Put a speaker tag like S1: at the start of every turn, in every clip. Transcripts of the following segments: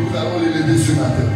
S1: Nous allons les lever ce matin.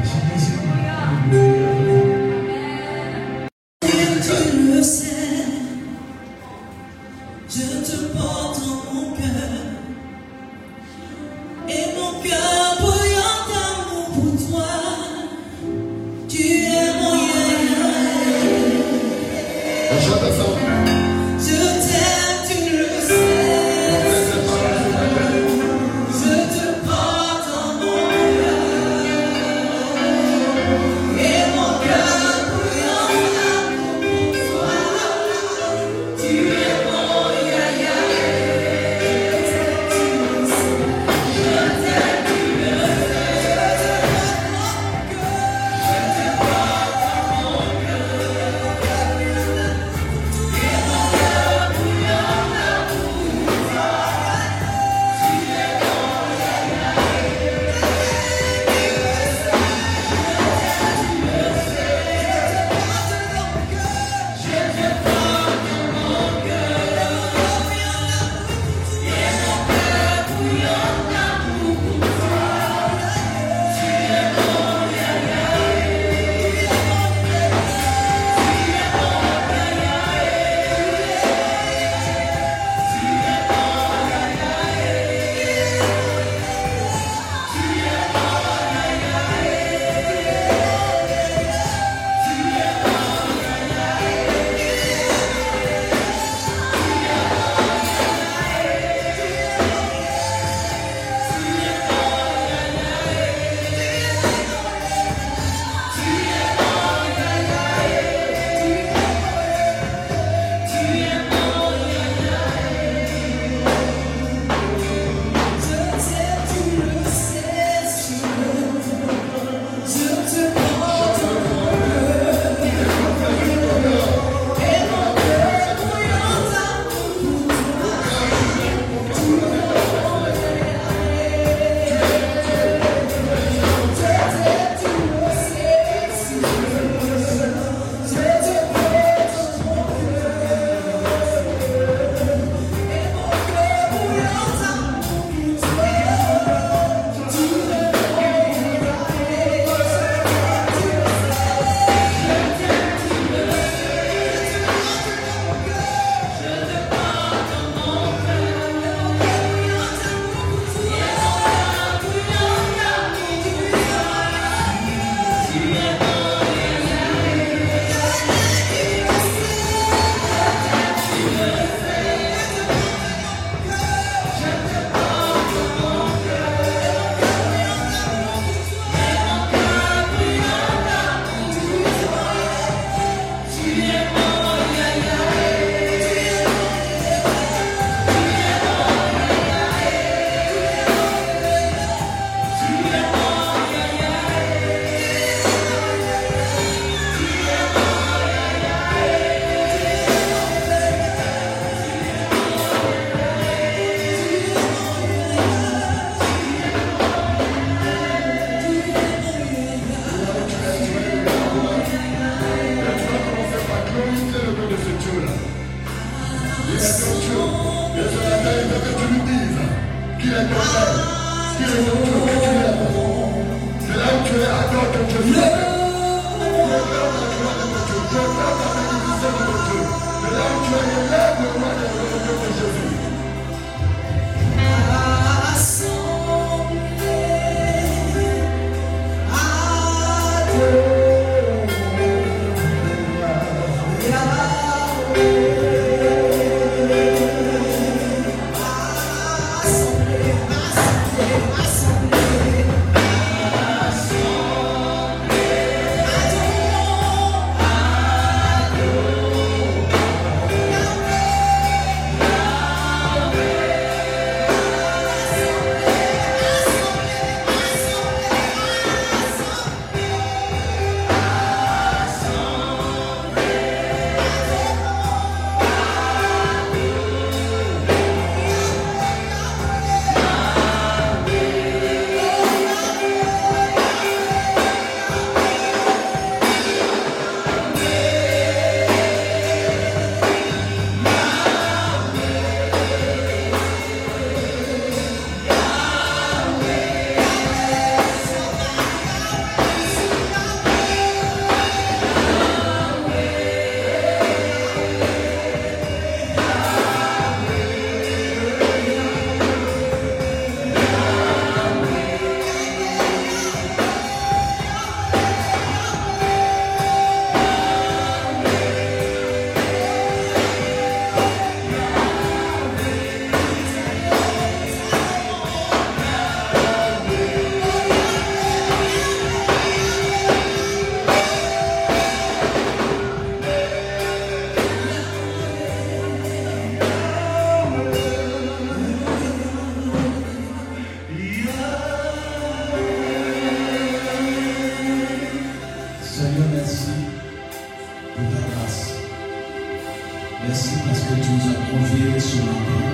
S2: Merci parce que tu
S1: nous as conviés ce matin.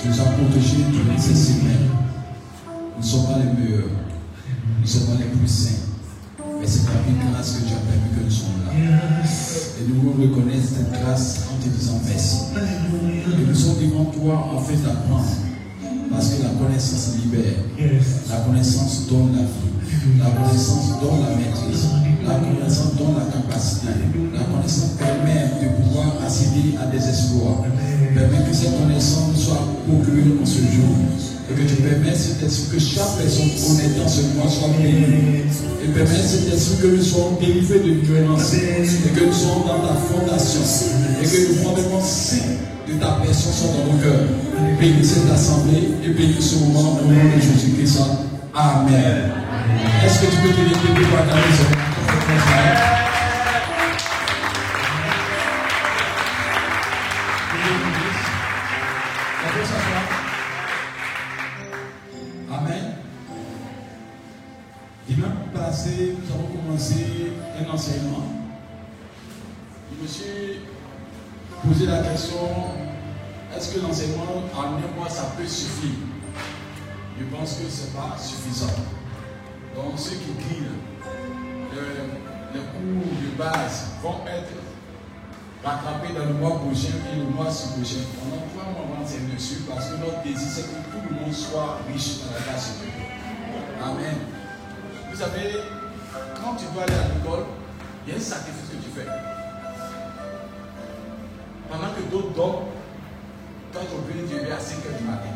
S2: Tu
S3: nous as protégés durant ces semaines. Nous ne sommes pas les meilleurs. Nous ne sommes pas les plus saints. Mais c'est par une grâce que tu as permis que nous sommes là. Et nous reconnaissons reconnaître cette grâce en te disant merci. Et nous sommes devant toi en fait d'apprendre. Parce que la connaissance libère. La connaissance donne la vie. La connaissance donne la maîtrise. La connaissance donne la capacité. La connaissance permet de pouvoir accéder à des exploits. Permet que cette connaissance soit procurée en ce jour. Et que tu permettes, que chaque personne honnête dans ce mois soit bénie. Et permet cet esprit que nous soyons délivrés de violence. Et que nous soyons dans ta fondation. Et que le fondement saint de ta personne soit dans nos cœurs. Bénis cette assemblée et bénis ce moment au nom de Jésus-Christ. Amen. Est-ce que tu peux te lever pour accueillir ce moment On peut s'asseoir. Amen. Dimanche passé, nous avons commencé un enseignement. Je me suis posé la question est-ce que l'enseignement en un mois ça peut suffire? Je pense que ce n'est pas suffisant. Donc ceux qui le- les cours de base vont être rattrapés dans le mois prochain et le mois prochain. On a trois mois avant c'est dessus parce que notre désir c'est que tout le monde soit riche dans la grâce. Amen. Vous savez, quand tu dois aller à l'école, il y a un sacrifice que tu fais. Pendant que d'autres dorment, quand tu veux te lever à 5 h du matin,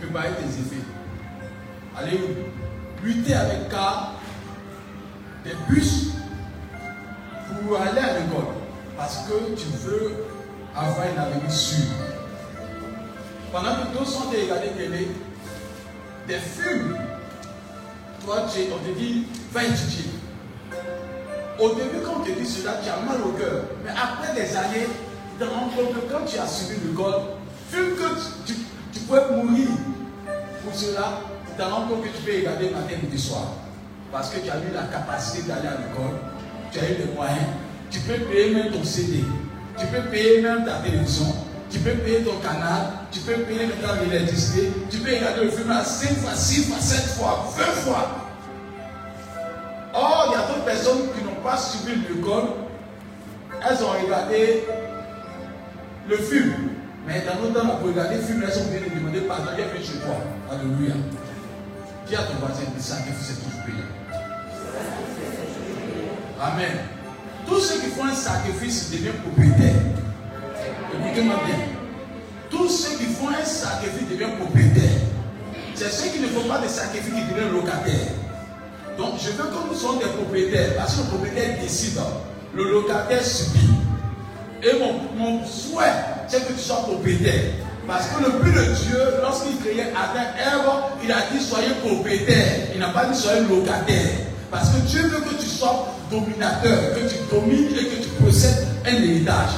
S3: préparer tes effets? Aller lutter avec car des bus pour aller à l'école. Parce que tu veux avoir une avenir sûr. Pendant que d'autres sont regarder télé, des films, toi, tu on te dit, va étudier. Au début, quand on te dit cela, tu as mal au cœur. Mais après des années, tu te rends compte que quand tu as suivi l'école, vu que tu, tu, tu pouvais mourir pour cela, compte que tu peux regarder matin, midi, soir. Parce que tu as eu la capacité d'aller à l'école, tu as eu les moyens, tu peux payer même ton CD, tu peux payer même ta télévision, tu peux payer ton canal, tu peux payer le temps d'électricité, tu peux regarder le film à 5 fois, 6 fois, 7 fois, 20 fois. Or, il y a d'autres personnes qui n'ont pas suivi l'école, elles ont regardé le film. Mais dans notre temps, pour regarder le film, elles ont bien demandé pardon, viens venir chez toi. Alléluia. À ton voisin, le sacrifice est toujours payant. Amen. Tous ceux qui font un sacrifice deviennent propriétaires. Écoutez-moi bien. Tous ceux qui font un sacrifice deviennent propriétaires. C'est ceux qui ne font pas de sacrifice qui deviennent locataires. Donc je veux que nous soyons des propriétaires. Parce que le propriétaire décide. Le locataire subit. Et mon souhait, c'est que tu sois propriétaire. Parce que le but de Dieu, lorsqu'il créait Adam Ève, il a dit soyez propriétaire. Il n'a pas dit soyez locataire. Parce que Dieu veut que tu sois dominateur, que tu domines et que tu possèdes un héritage.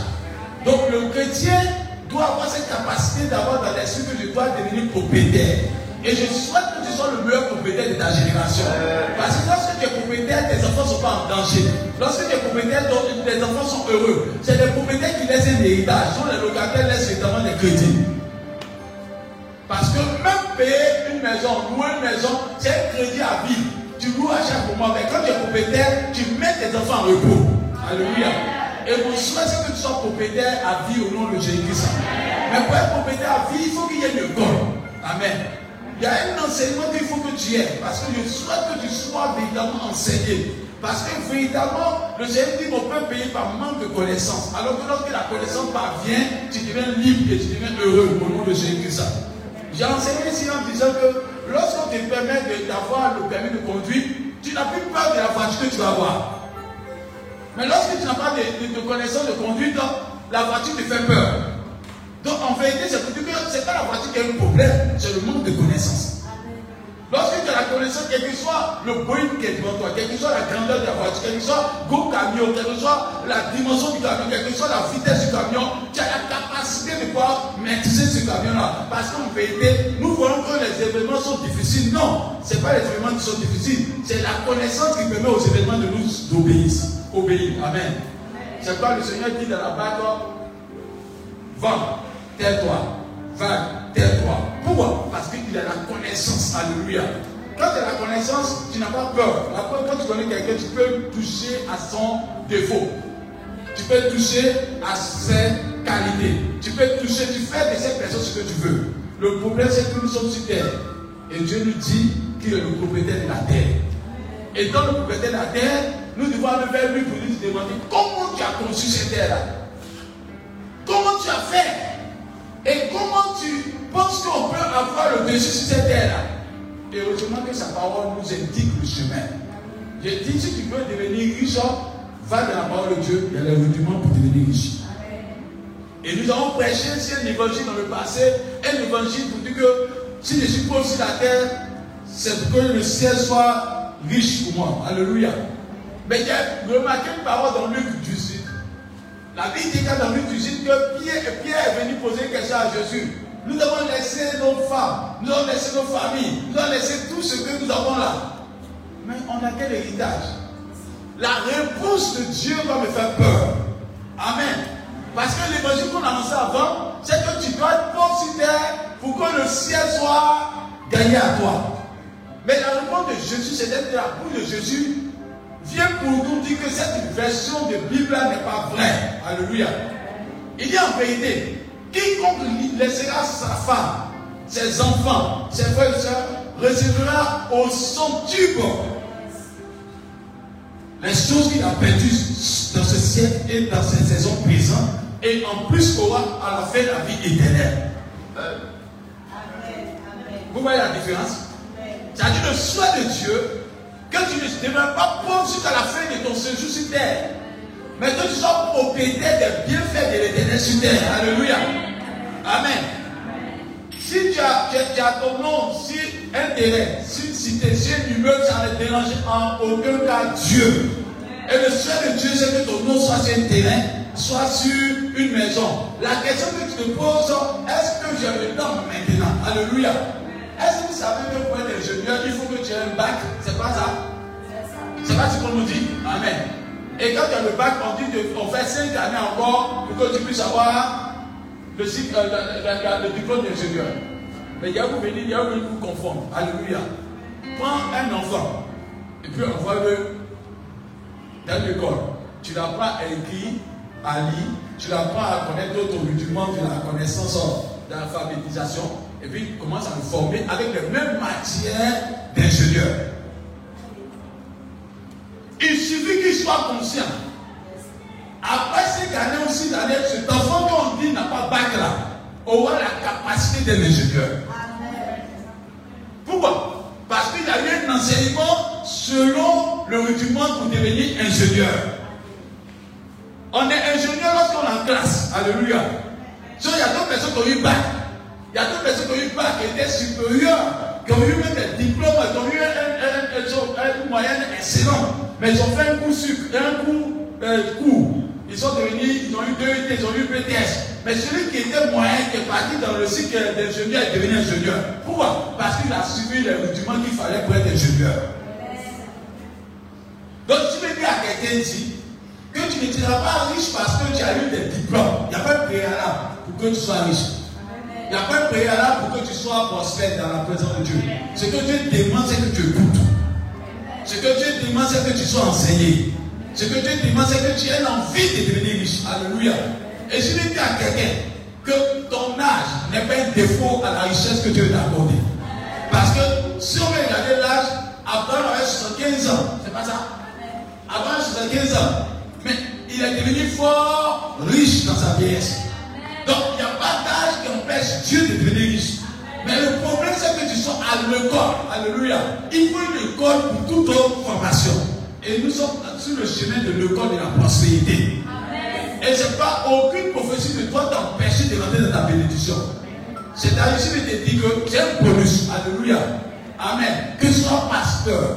S3: Donc le chrétien doit avoir cette capacité d'avoir dans l'esprit que je dois devenir propriétaire. Et je souhaite que tu sois le meilleur propriétaire de ta génération. Parce que lorsque tu es propriétaire, tes enfants ne sont pas en danger. Lorsque tu es propriétaire, tes enfants sont heureux. C'est les propriétaires qui laissent un héritage. dont les locataires laissent évidemment des crédits. Parce que même payer une maison, louer une maison, c'est un crédit à vie. Tu loues à chaque moment. Mais quand tu es propriétaire, tu mets tes enfants en repos. Alléluia. Et mon souhait, c'est que tu sois propriétaire à vie au nom de Jésus-Christ. Mais pour être propriétaire à vie, il faut qu'il y ait une école. Amen. Il y a un enseignement qu'il faut que tu aies. Parce que je souhaite que tu sois véritablement enseigné. Parce que véritablement, le Seigneur dit qu'on peut payer par manque de connaissance. Alors que lorsque la connaissance parvient, tu deviens libre et tu deviens heureux au nom de Jésus-Christ. J'ai enseigné ici en disant que lorsqu'on te permet d'avoir le permis de conduire, tu n'as plus peur de la voiture que tu vas avoir. Mais lorsque tu n'as pas de, de- de connaissance de conduite, la voiture te fait peur. Donc en vérité, c'est pour dire que ce n'est pas la voiture qui a un problème, c'est le manque de connaissance. Lorsque tu as la connaissance, quel que soit le Boeing qui est devant toi, quelle que soit la grandeur de la voiture, quel que soit le camion, quelle que soit la dimension du camion, quelle que soit la vitesse du camion, tu as la capacité de pouvoir maîtriser ce camion-là. Parce qu'en vérité, nous voyons que les événements sont difficiles. Non, ce n'est pas les événements qui sont difficiles, c'est la connaissance qui permet aux événements de nous d'obéir. Obéir. Amen. C'est quoi le Seigneur dit dans la Bible Va, tais-toi. va, tais-toi. Pourquoi? Parce qu'il a la connaissance. Alléluia. Quand tu as la connaissance, tu n'as pas peur. Après, quand tu connais quelqu'un, tu peux toucher à son défaut. Tu peux toucher à ses qualités. Tu peux toucher, tu fais de cette personne ce que tu veux. Le problème, c'est que nous sommes sur terre. Et Dieu nous dit qu'il est le propriétaire de la terre. Et dans le propriétaire de la terre, nous devons aller vers lui pour lui demander comment tu as conçu cette terre-là. Comment tu as fait? Et comment tu penses qu'on peut avoir le dessus sur cette terre-là? Et heureusement que sa parole nous indique le chemin. J'ai dit, si tu veux devenir riche, va dans la parole de Dieu, il y a les rudiments pour devenir riche. Et nous avons prêché un évangile dans le passé, un évangile pour dire que si je suis pauvre sur la terre, c'est pour que le ciel soit riche pour moi. Alléluia. Mais j'ai remarqué une parole dans Luc 18. La Bible dit dans Luc 18 que Pierre, Pierre est venu poser une question à Jésus. Nous avons laissé nos femmes, nous avons laissé nos familles, nous avons laissé tout ce que nous avons là. Mais on a quel héritage? La réponse de Dieu va me faire peur. Amen. Parce que l'évangile qu'on a lancé avant, c'est que tu dois être terre pour que le ciel soit gagné à toi. Mais la réponse de Jésus, c'est d'être la bouche de Jésus vient pour nous dire que cette version de Bible-là n'est pas vraie. Alléluia. Il dit en vérité, quiconque laissera sa femme, ses enfants, ses frères et sœurs, recevra au centuple les choses qu'il a perdues dans ce siècle et dans cette saison présente, et en plus aura à la fin la vie éternelle. Vous voyez la différence? C'est-à-dire le choix de Dieu que tu ne demeures pas pauvre jusqu'à la fin de ton séjour sur terre. Mais que tu sois propriétaire des bienfaits de l'éternel sur terre. Alléluia. Amen. Si tu as, ton nom si un terrain, si une cité, si un immeuble, ça ne dérange en aucun cas Dieu. Et le souhait de Dieu, c'est que ton nom soit sur un terrain, soit sur une maison. La question que tu te poses, est-ce que j'ai le temps maintenant? Alléluia. Est-ce que vous savez que pour être ingénieur, il faut que tu aies un bac? C'est pas ça? C'est pas ce qu'on nous dit Amen. Et quand tu as le bac, on dit qu'on fait 5 années encore pour que tu puisses avoir le, cycle, euh, le diplôme d'ingénieur. Mais il y a vous venir, il y a vous vous confondre. Alléluia. Prends un enfant et puis envoie-le dans l'école. Tu l'apprends à écrire, à lire, tu l'apprends à connaître d'autres rudiments de la connaissance de l'alphabétisation et puis il commence à nous former avec les mêmes matières d'ingénieur. Il suffit qu'il soit conscient. Après ces années aussi d'années, cet enfant qu'on dit n'a pas bac là, aura la capacité d'un ingénieur. Pourquoi? Parce qu'il a eu un enseignement selon le rudiment pour devenir ingénieur. On est ingénieur lorsqu'on est en classe. Alléluia. il y a d'autres personnes qui ont eu bac. Il y a d'autres personnes qui ont eu bac, qui étaient supérieurs, qui ont eu même des diplômes, qui ont eu un, moyen excellent. Mais ils ont fait un coup sur un coup, euh. Ils sont devenus, ils ont eu deux ils ont eu BTS. Mais celui qui était moyen, qui est parti dans le cycle d'ingénieur, est devenu ingénieur. Pourquoi? Parce qu'il a suivi les rudiments qu'il fallait pour être ingénieur. Donc tu veux dire à quelqu'un ici que tu ne seras pas riche parce que tu as eu des diplômes. Il n'y a pas de préalable pour que tu sois riche. Il n'y a pas de préalable pour que tu sois prospère dans la présence de Dieu. Ce que Dieu demande, c'est que tu écoutes. Ce que Dieu demande, c'est que tu sois enseigné. Ce que Dieu demande, c'est que tu aies l'envie de devenir riche. Alléluia. Et je vais dire à quelqu'un que ton âge n'est pas un défaut à la richesse que Dieu t'a accordée. Parce que si on veut regarder l'âge, Abraham avait 75 ans. C'est pas ça? Abraham avait 75 ans. Mais il est devenu fort riche dans sa vieillesse. Donc il n'y a pas d'âge qui empêche Dieu de devenir riche. Mais le problème, c'est que tu sois à l'école. Alléluia. Il faut une école pour toute autre formation. Et nous sommes sur le chemin de l'école de la prospérité. Et ce n'est pas aucune prophétie ne doit t'empêcher de rentrer dans ta bénédiction. C'est-à-dire, je vais te dire que c'est un bonus. Alléluia. Amen. Que tu sois pasteur,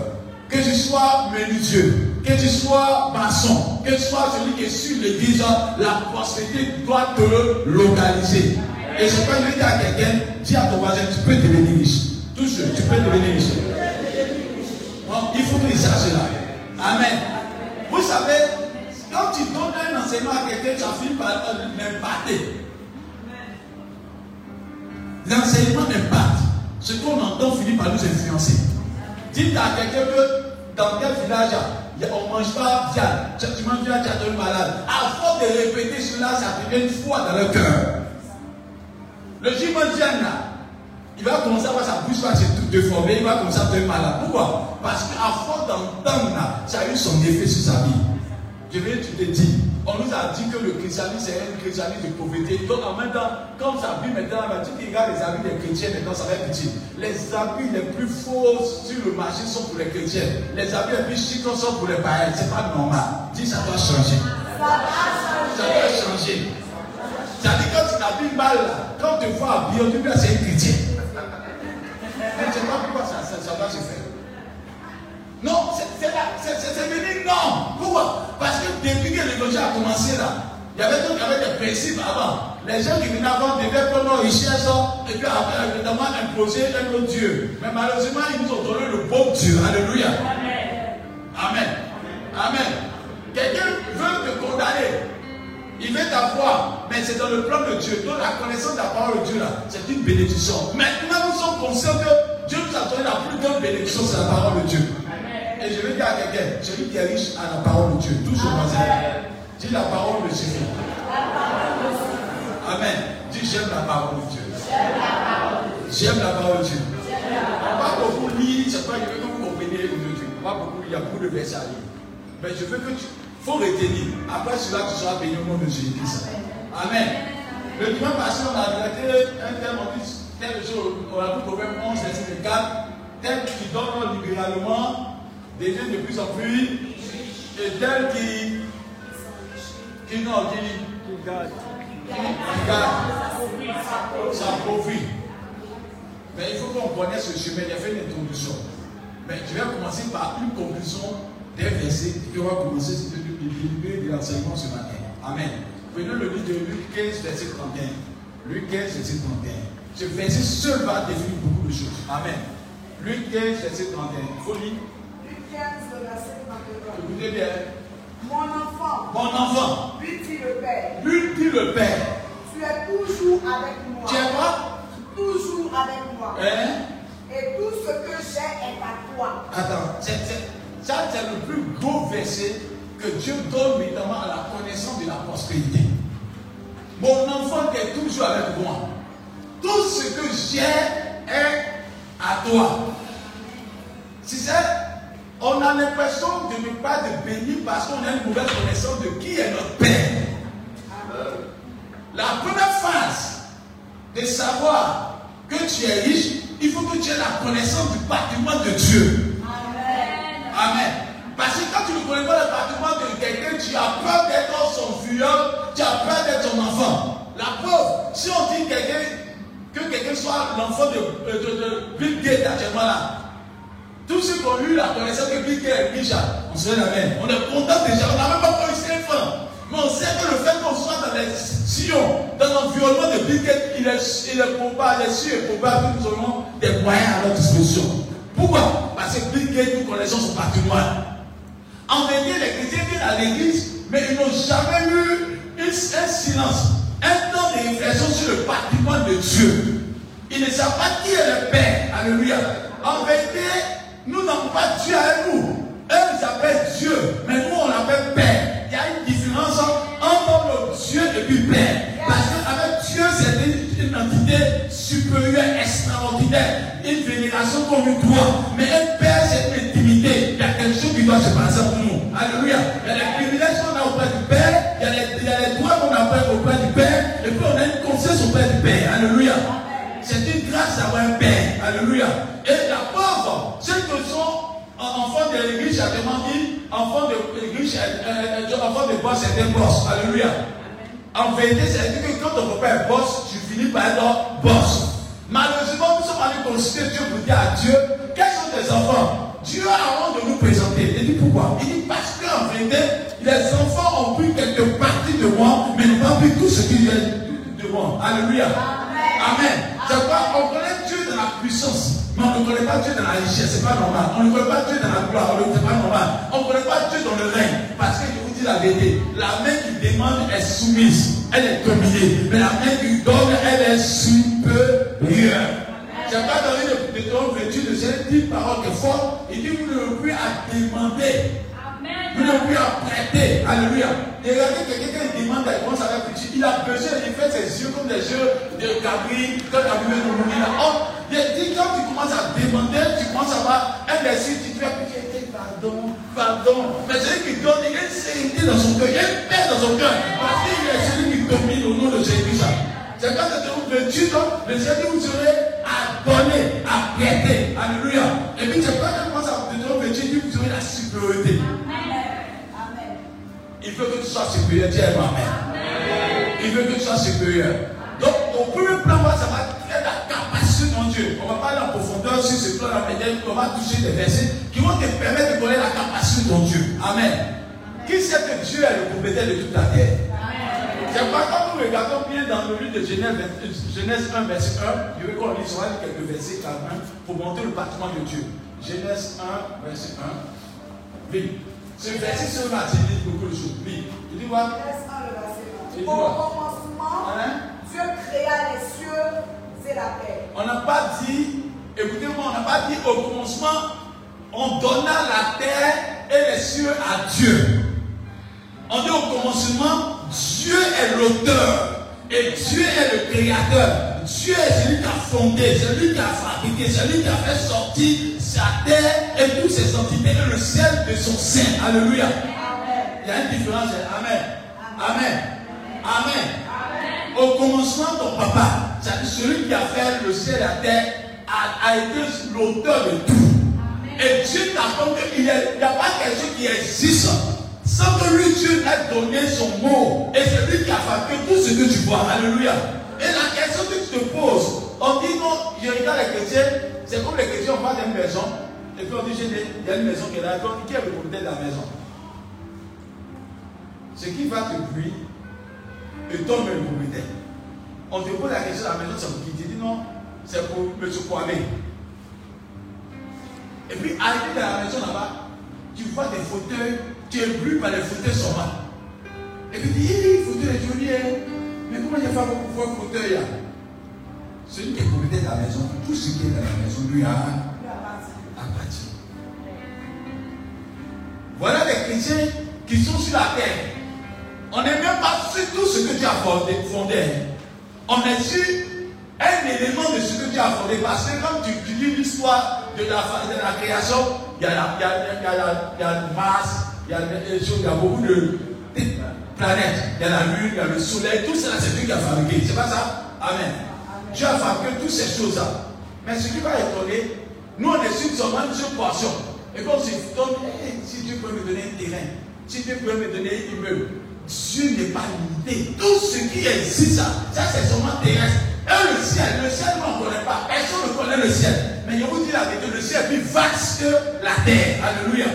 S3: que tu sois menuisier, que tu sois maçon, que tu sois celui qui est sur l'église, la prospérité doit te localiser. Et je peux dire à quelqu'un, dis à ton voisin, tu peux devenir riche. Tout seul, tu peux devenir riche. il faut que tu saches cela. Amen. Vous savez, quand tu donnes un enseignement à quelqu'un, tu as fini par l'imparter. L'enseignement impacte. Ce qu'on entend finit par nous influencer. Dites à quelqu'un que dans quel village on ne mange pas. Tu tu manges tu as donné malade. À force de répéter cela, ça devient une foi dans le cœur. Le viande là, il va commencer à voir sa bouche va se déformer, il va commencer à devenir malade. Pourquoi Parce qu'à force d'entendre ça a eu son effet sur sa vie. Je vais te le dire, on nous a dit que le christianisme c'est un christianisme de pauvreté. Donc en même temps, comme ça vit maintenant, tu regardes les habits des chrétiens maintenant, ça va être petit. Les habits les plus faux sur le marché sont pour les chrétiens. Les habits les plus chics sont pour les païens. C'est pas normal. Dis ça doit changer. Ça doit changer. Ça dit quand tu t'habilles mal quand tu te vois habillé, on dit que c'est un chrétien. Mais je ne sais pas pourquoi ça, ça, ça doit se faire. Non, c'est venu, non. Pourquoi? Parce que depuis que l'évangile a commencé là, il y avait, donc- des principes avant. Les gens qui venaient avant devaient prendre leur richesse hein, et puis après, évidemment, imposer un autre Dieu. Mais malheureusement, ils nous ont donné le bon Dieu. Alléluia. Amen. Amen. Quelqu'un veut te condamner. Il veut t'avoir, mais c'est dans le plan de Dieu. Donc la connaissance de la parole de Dieu, là, c'est une bénédiction. Maintenant, nous sommes conscients que Dieu nous a donné la plus grande bénédiction, c'est la parole de Dieu. Et je vais dire à quelqu'un, celui qui est riche à la parole de Dieu, tout son voisin. Dis la parole me suffit. Amen. Dis j'aime la parole de Dieu. J'aime la parole de Dieu. On va beaucoup lire, c'est pas, je veux que vous compreniez aujourd'hui. On va beaucoup lire, il y a beaucoup de versets à lire. Mais je veux que tu. Faut retenir. Après cela, tu seras béni au nom de Jésus-Christ. Amen. Le dimanche passé, on a traité un thème, on dit tel jour, on a vu Proverbe 11, verset 4, tel qui donne libéralement devient de plus en plus, et tel qui. qui non, qui. qui garde s'appauvrit. Mais il faut qu'on connaisse ce chemin. Il a fait une introduction. Mais je vais commencer par une conclusion des versets et puis on va commencer de l'enseignement ce matin. Amen. Prenons le livre de Luc 15, verset 31. Luc 15, verset 31. Ce verset seul va définir beaucoup de choses. Amen. Luc 15, verset 31. Il faut lire.
S2: Luc 15, le verset 31.
S3: Écoutez bien.
S2: Mon enfant,
S3: Mon enfant,
S2: lui dit le Père,
S3: lui dit le Père.
S2: tu es toujours avec moi.
S3: Tu es quoi?
S2: Toujours avec moi.
S3: Hein?
S2: Et tout ce que j'ai est à toi.
S3: Attends, c'est- ça c'est le plus beau verset que Dieu donne évidemment à la connaissance de la prospérité. Mon enfant qui est toujours avec moi. Tout ce que j'ai est à toi. Si c'est, on a l'impression de ne pas être béni parce qu'on a une mauvaise connaissance de qui est notre Père. La première phase de savoir que tu es riche, il faut que tu aies la connaissance du patrimoine de Dieu. Amen. Parce que quand tu ne connais pas le patrimoine de quelqu'un, tu as peur d'être son filleul, tu as peur d'être son enfant. La preuve, si on dit quelqu'un, que quelqu'un soit l'enfant de, de, de- de Bill Gates actuellement là, tous ceux qui ont eu la connaissance que Bill Gates est riche, on se la main. On est content déjà, on n'a même pas connu 5 francs. Mais on sait que le fait qu'on soit dans les sillons, dans l'environnement de Bill Gates, il est, il est probable, il est sûr et probable que nous aurons des moyens à notre disposition. Pourquoi? Parce que Bill Gates, nous connaissons son patrimoine. En vérité, les chrétiens viennent à l'église, mais ils n'ont jamais eu un silence, un temps de réflexion sur le patrimoine de Dieu. Ils ne savent pas qui est le Père. Alléluia. En vérité, nous n'avons pas Dieu avec nous. Eux, ils s'appellent Dieu, mais nous, on l'appelle Père. Il y a une différence entre le Dieu et puis Père. Parce qu'avec Dieu, c'est une, une entité supérieure, extraordinaire, une vénération qu'on lui doit. Mais un Père, c'est une intimité. Il y a quelque chose qui doit se passer pour nous. Alléluia. Il y a les privilèges qu'on a auprès du Père, il y a les, droits qu'on a auprès du Père, et puis on a une conscience auprès du Père. Alléluia. C'est une grâce d'avoir un Père. Alléluia. Et la pauvre, ceux qui sont enfants de l'église, j'ai dit, enfants de l'église, enfants de boss, c'est des boss. Alléluia. En vérité, c'est-à-dire que quand ton papa est boss, tu finis par être boss. Malheureusement, nous sommes allés consulter Dieu pour dire à Dieu, quels sont tes enfants? Dieu a honte de nous présenter. Il dit pourquoi? Il dit parce qu'en vérité, les enfants ont pris quelques parties de moi, mais n'ont pas pris tout ce qui vient de de moi. Alléluia. Amen. Quoi On connaît Dieu dans la puissance, mais on ne connaît pas Dieu dans la richesse. C'est pas normal. On ne connaît pas Dieu dans la gloire. C'est pas normal. On ne connaît pas Dieu dans le règne. Parce que la vérité. La main qui demande est soumise, elle est dominée. Mais la main qui donne, elle est supérieure. C'est pas dans une de ton vêtu de cette dit parole de foi. Il dit, vous ne plus à demander. Vous ne plus à prêter. Alléluia. Et regardez que quelqu'un demande, il commence à réfléchir. Il a besoin, il fait ses yeux comme des yeux de Gabriel, quand Gabriel nous mourir. Oh, il dit, quand tu commences à demander, tu commences à avoir un verset, tu fais pitié, pardon, pardon. Mais celui qui donne, il y a une sérénité dans son cœur, il y a une paix dans son cœur. Parce qu'il est celui qui domine au nom de Jésus-Christ. C'est quand tu es vêtu, le Seigneur vous serez à donner, à prêter. Alléluia. Et puis c'est quand tu commences à trouver vêtu, vous aurez la supériorité. Il veut que tu sois supérieur. Dis Amen. Il veut que tu sois supérieur. Donc, au premier plan, ça va Dieu. On va pas aller en profondeur sur ce plan-là, mais on va toucher des versets qui vont te permettre de connaître la capacité de Dieu. Amen. Qui sait que Dieu est le propriétaire de toute la terre? C'est pas quand nous regardons bien dans le livre de Genèse, Genèse 1, verset 1, je vais qu'on lise quelques versets quand même pour montrer le patrimoine de Dieu. Genèse 1, verset 1. Oui. Ce verset sur ma dit beaucoup de choses. Oui. Il dit quoi?
S2: Au commencement,
S3: Hein?
S2: Dieu créa les cieux la.
S3: On n'a pas dit, écoutez-moi, on n'a pas dit au commencement, on donna la terre et les cieux à Dieu. On dit au commencement, Dieu est l'auteur et Dieu est le créateur. Dieu est celui qui a fondé, celui qui a fabriqué, celui qui a fait sortir sa terre et toutes ses entités et le ciel de son sein. Alléluia. Il y a une différence. Amen. Amen. Amen. Au commencement, ton papa, c'est-à-dire celui qui a fait le ciel et la terre, a, a été l'auteur de tout. Et Dieu t'apprend qu'il n'y a, a pas quelque chose qui existe sans que lui, Dieu ait donné son mot. Et c'est lui qui a fabriqué tout ce que tu vois. Alléluia. Et la question que tu te poses, on dit non, je regarde les chrétiens, c'est comme les chrétiens, on va dans une maison, et puis on dit, il y a une maison qui est là, et puis on dit, qui est le propriétaire de la maison? Ce qui va te bruire, et tombe le propriétaire. On te pose la question, la maison, c'est pour qui? Tu dis non, c'est pour M. Kwame. Et puis, arrivé dans la maison là-bas, tu vois des fauteuils, tu es brûlé par les fauteuils sauvages. Et puis, tu dis, Hé, fauteuil est joli, hein. mais comment a fait pour pouvoir un fauteuil là? Celui qui est propriétaire de la maison, tout ce qui est dans la maison lui a appartient. Voilà les chrétiens qui sont sur la terre. On n'est même pas sur tout ce que Dieu a fondé. On est sur un élément de ce que Dieu a fondé. Parce que quand tu, tu lis l'histoire de la, de la création, il y a, la, a, il y a, la- il y a Mars, il y a, les choses, il y a beaucoup de planètes. Il y a la lune, il y a le soleil. Tout cela, c'est Dieu qui a fabriqué. C'est pas ça? Amen. Dieu a fabriqué toutes ces choses-là. Mais ce qui va étonner, nous on est sur seulement une portion. Et se donne, eh, si Dieu peut me donner un terrain, si Dieu peut me donner un immeuble, Dieu n'est pas limité. Tout ce qui existe, ça, c'est seulement terrestre. Et le ciel, le ciel, on ne connaît pas. Personne ne connaît le ciel. Mais je vous dis la vérité, le ciel est plus vaste que la terre. Alléluia.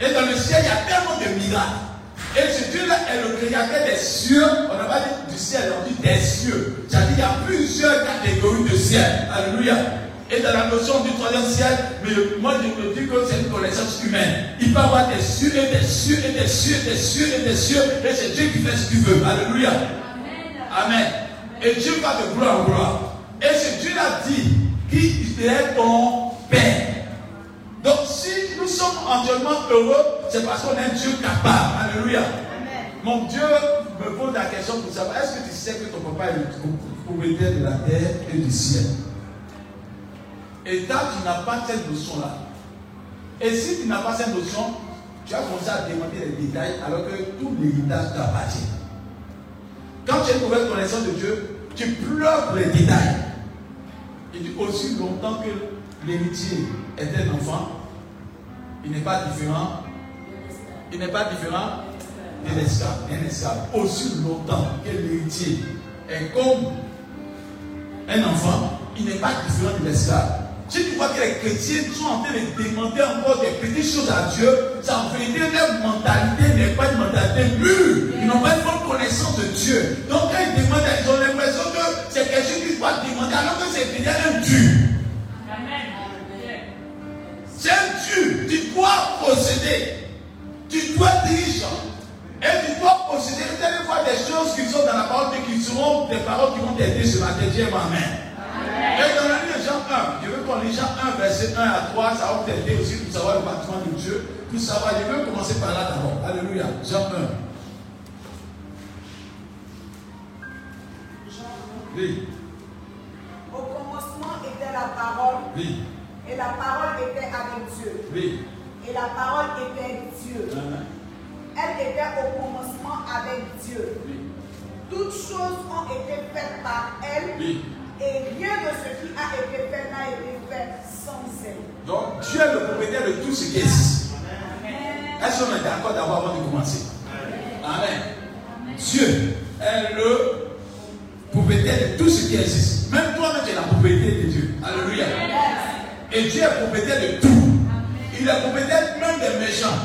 S3: Et dans le ciel, il y a tellement de miracles. Et ce Dieu-là est le créateur des cieux. On n'a pas dit du ciel, on dit des cieux. C'est-à-dire qu'il y a plusieurs catégories de ciel. Alléluia. Et dans la notion du troisième ciel, mais moi je me dis que c'est une connaissance humaine. Il peut avoir des cieux et des cieux et des cieux et des cieux et des cieux. Et c'est Dieu qui fait ce qu'il veut. Alléluia. Amen. Et Dieu va de gloire en gloire. Et ce Dieu-là dit qu'il est ton Père. Donc si nous sommes entièrement heureux, c'est parce qu'on est un Dieu capable. Alléluia. Mon Dieu me pose la question pour savoir, est-ce que tu sais que ton papa est le propriétaire de la terre et du ciel? Et là, tu n'as pas cette notion-là. Et si tu n'as pas cette notion, tu vas commencer à demander les détails alors que tout l'héritage t'appartient. Quand tu as une mauvaise connaissance de Dieu, tu pleures les détails. Il dit aussi longtemps que l'héritier est un enfant, il n'est pas différent. Il n'est pas différent d'un esclave. Esclave. Aussi longtemps que l'héritier est comme un enfant, il n'est pas différent de l'esclave. Si tu vois que les chrétiens sont en train de demander encore des petites choses à Dieu, ça en vérité, leur mentalité n'est pas une mentalité pure. Ils n'ont pas une bonne connaissance de Dieu. Donc quand ils demandent, ils ont l'impression que c'est quelque chose qu'ils doivent demander alors que c'est déjà un Dieu. C'est un Dieu. Tu dois posséder. Tu dois diriger. Et tu dois posséder. Vous allez voir des choses qui sont dans la parole et qui seront des paroles qui vont t'aider ce matin. Dieu, ma main. Et dans de Jean 1, je veux qu'on lise Jean 1, verset 1 à 3, ça va t'aider aussi pour savoir le bâtiment de Dieu. Pour savoir, je veux commencer par là d'abord. Alléluia. Jean 1. Oui,
S2: Au commencement était la parole,
S3: oui,
S2: et la parole était avec Dieu,
S3: oui.
S2: et la parole était Dieu. Elle était au commencement avec Dieu.
S3: Oui,
S2: Toutes choses ont été faites par elle,
S3: oui.
S2: Et rien de ce qui a été fait n'a été fait sans elle.
S3: Donc, Dieu est le propriétaire de tout ce qui existe. Est-ce qu'on est d'accord d'abord avant de commencer? Amen. Dieu est le propriétaire de tout ce qui existe. Même toi-même, tu es la propriété de Dieu. Alléluia. Et Dieu est propriétaire de tout. Il est propriétaire même des méchants.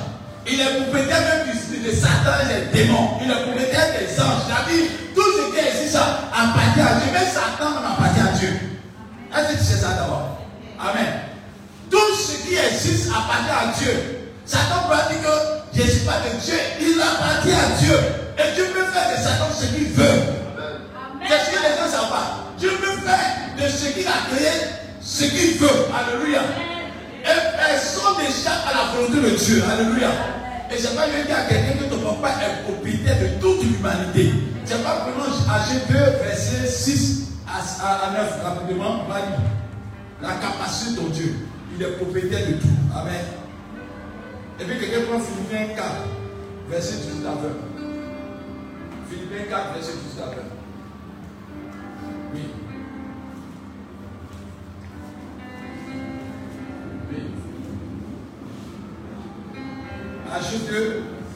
S3: Il est propriétaire même de Satan et des démons. Il est propriétaire des anges. C'est-à-dire, tout ce ça appartient à Dieu. Même Satan même appartient à Dieu. Est-ce que tu sais ça d'abord? Amen. Tout ce qui existe appartient à Dieu. Satan peut dire que je ne suis pas de Dieu. Il appartient à Dieu. Et Dieu peut faire de Satan ce qu'il veut. C'est ce que les gens savent pas? Dieu peut faire de ce qu'il a créé ce qu'il veut. Alléluia. Et personne n'échappe à la volonté de Dieu. Alléluia. Et c'est pas je dis à quelqu'un que ton papa est propriétaire de toute l'humanité. C'est pas vraiment AG2, verset 6 à, à 9, rapidement. La capacité de Dieu. Il est propriétaire de tout. Amen. Et puis quelqu'un prend Philippiens 4, verset 18 à 20. Philippiens 4, verset 18 à 20. Oui. Oui. AG2,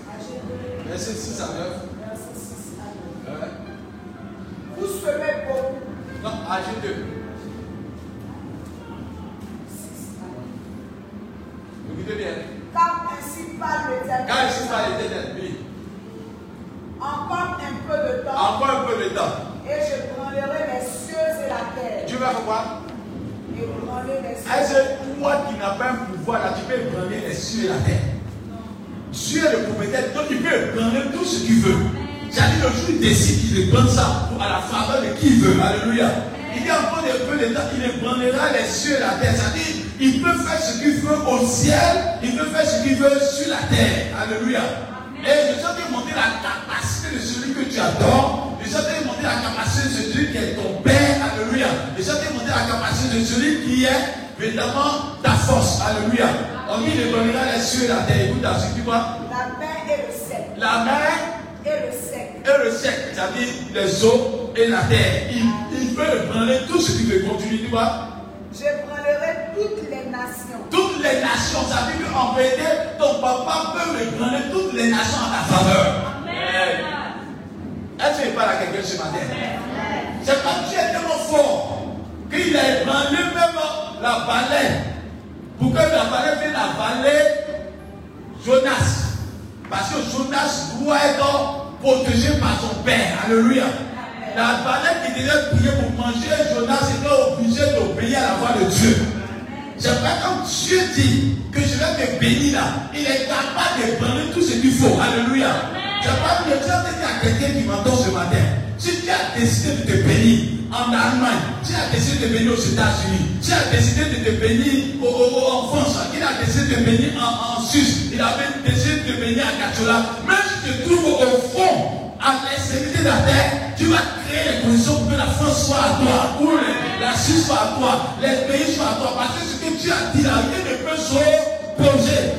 S2: AG2,
S3: verset 6 à 9.
S2: verset 6 à 9.
S3: Ouais.
S2: Vous serez beaucoup.
S3: Non, AG2.
S2: 6 à 9.
S3: Écoutez bien.
S2: Car ainsi parle l'Éternel.
S3: Je suis pas l'éternel, oui.
S2: Encore un peu de temps,
S3: Encore un peu de temps.
S2: et je branlerai les cieux et la terre.
S3: Dieu va faire quoi
S2: Et les cieux.
S3: Est-ce toi qui n'as pas un pouvoir là, tu peux ébranler les cieux et la terre? Dieu est le propriétaire, donc il peut ébranler tout ce qu'il veut. C'est-à-dire le jour il décide qu'il ébranle ça à la faveur de qui il veut. Alléluia. Il y a encore un peu de temps, il ébranlera les cieux et la terre. C'est-à-dire il peut faire ce qu'il veut au ciel, il peut faire ce qu'il veut sur la terre. Alléluia. Et je de montrer la capacité de celui que tu adores. Je de montrer la capacité de celui qui est ton Père. Alléluia. Je de montrer la capacité de celui qui est évidemment ta force. Alléluia. On dit il ébranlera les cieux et la terre. Écoute, ce qui voit.
S2: La mer et le sec.
S3: La mer
S2: Et le sec.
S3: et le sec, c'est-à-dire les eaux et la terre. Il, il peut ébranler tout ce qui veut continuer, tu vois.
S2: Je branlerai toutes les nations.
S3: Toutes les nations, ça veut dire qu'en vérité, ton papa peut ébranler toutes les nations à ta faveur. Est-ce qu'il parle à quelqu'un ce matin C'est parce que Dieu est tellement fort qu'il a ébranlé même la vallée. Pour que la vallée vienne avaler Jonas. Parce que Jonas doit être protégé par son père. Alléluia. La vallée qui devait prier pour manger Jonas était obligé d'obéir à la voix de Dieu. C'est pas comme Dieu dit que je vais te bénir là. Il est capable de prendre tout ce qu'il faut. Alléluia. C'est pas que Dieu à quelqu'un qui m'entend ce matin. Si tu as décidé de te bénir en Allemagne, tu as décidé de te bénir aux États-Unis, tu as décidé de te bénir au- en France, il a décidé de te bénir en, Suisse, il a même décidé de te bénir à Kachola. Même si tu te trouves au fond, à l'extrémité de la terre, tu vas créer les conditions pour que la France soit à toi, ou la Suisse soit à toi, les pays soient à toi. Parce que ce que tu as dit là, rien ne peut s'opposer.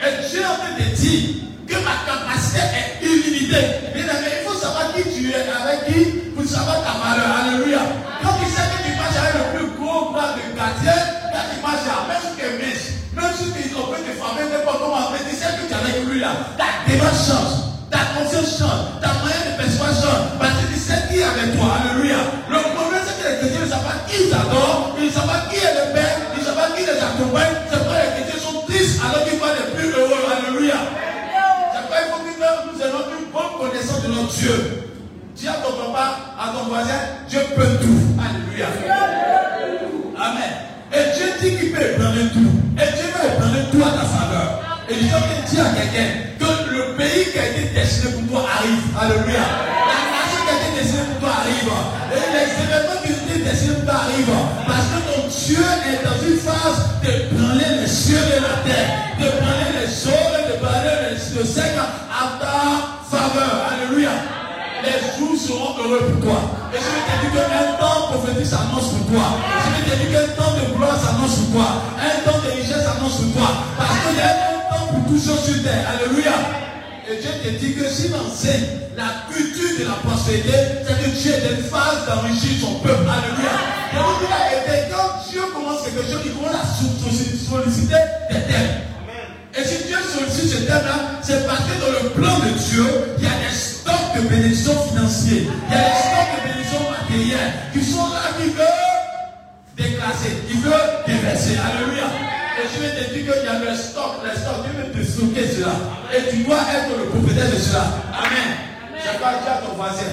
S3: Et Dieu en train de dire que ma capacité est illimitée. Aimé, il faut savoir qui tu es, avec qui, pour ta valeur. Alléluia. Quand tu sais que tu marches avec le plus gros bras de quartier, quand tu marches là, même si tu es mince, même si tu on peut te frapper n'importe comment, mais tu sais que tu es avec lui là, ta démarche change, ta conscience change, ta moyen de percevoir change, parce que tu sais qui est avec toi. Alléluia. Le problème, c'est que les chrétiens ne savent pas qui ils adorent, ils ne savent pas qui est le Père, ils ne savent pas qui les accompagne. C'est pourquoi les chrétiens sont tristes alors qu'ils voient les plus heureux. Alléluia. C'est pourquoi il faut que nous ayons une bonne connaissance de notre Dieu. Dis à ton papa, à ton voisin, Dieu peut tout. Alléluia. Amen. Et Dieu dit qu'il peut ébranler tout. Et Dieu va ébranler tout à ta faveur. Et Dieu veut dire à quelqu'un que le pays qui a été destiné pour toi arrive. Alléluia. La nation qui a été destinée pour arrivent. Et les événements qui étaient destinés arrivent. Parce que ton Dieu est dans une phase de prendre les cieux et la terre, de seront heureux pour toi. Et je vais te dire qu'un temps prophétique s'annonce pour toi. Je vais te dire qu'un temps de gloire s'annonce pour toi. Un temps de richesse s'annonce pour toi. Parce qu'il y a un temps pour tout chose sur terre. Alléluia. Et Dieu te dit que si enseigne la culture de la prospérité, c'est que Dieu est une phase d'enrichir son peuple. Alléluia. La vérité, quand Dieu commence quelque chose, il commence à solliciter des thèmes. Et si Dieu sollicite ce thème-là, c'est parce que dans le plan de Dieu, il y a des stocks de bénédictions financiers, il y a des stocks de bénédictions matérielles qui sont là, qui veulent déclasser, qui veulent déverser. Alléluia. Et je vais te dire qu'il y a le stock, le stock, Dieu veut te stocker cela. Et tu dois être le propriétaire de cela. Amen. Je vais dire à ton voisin,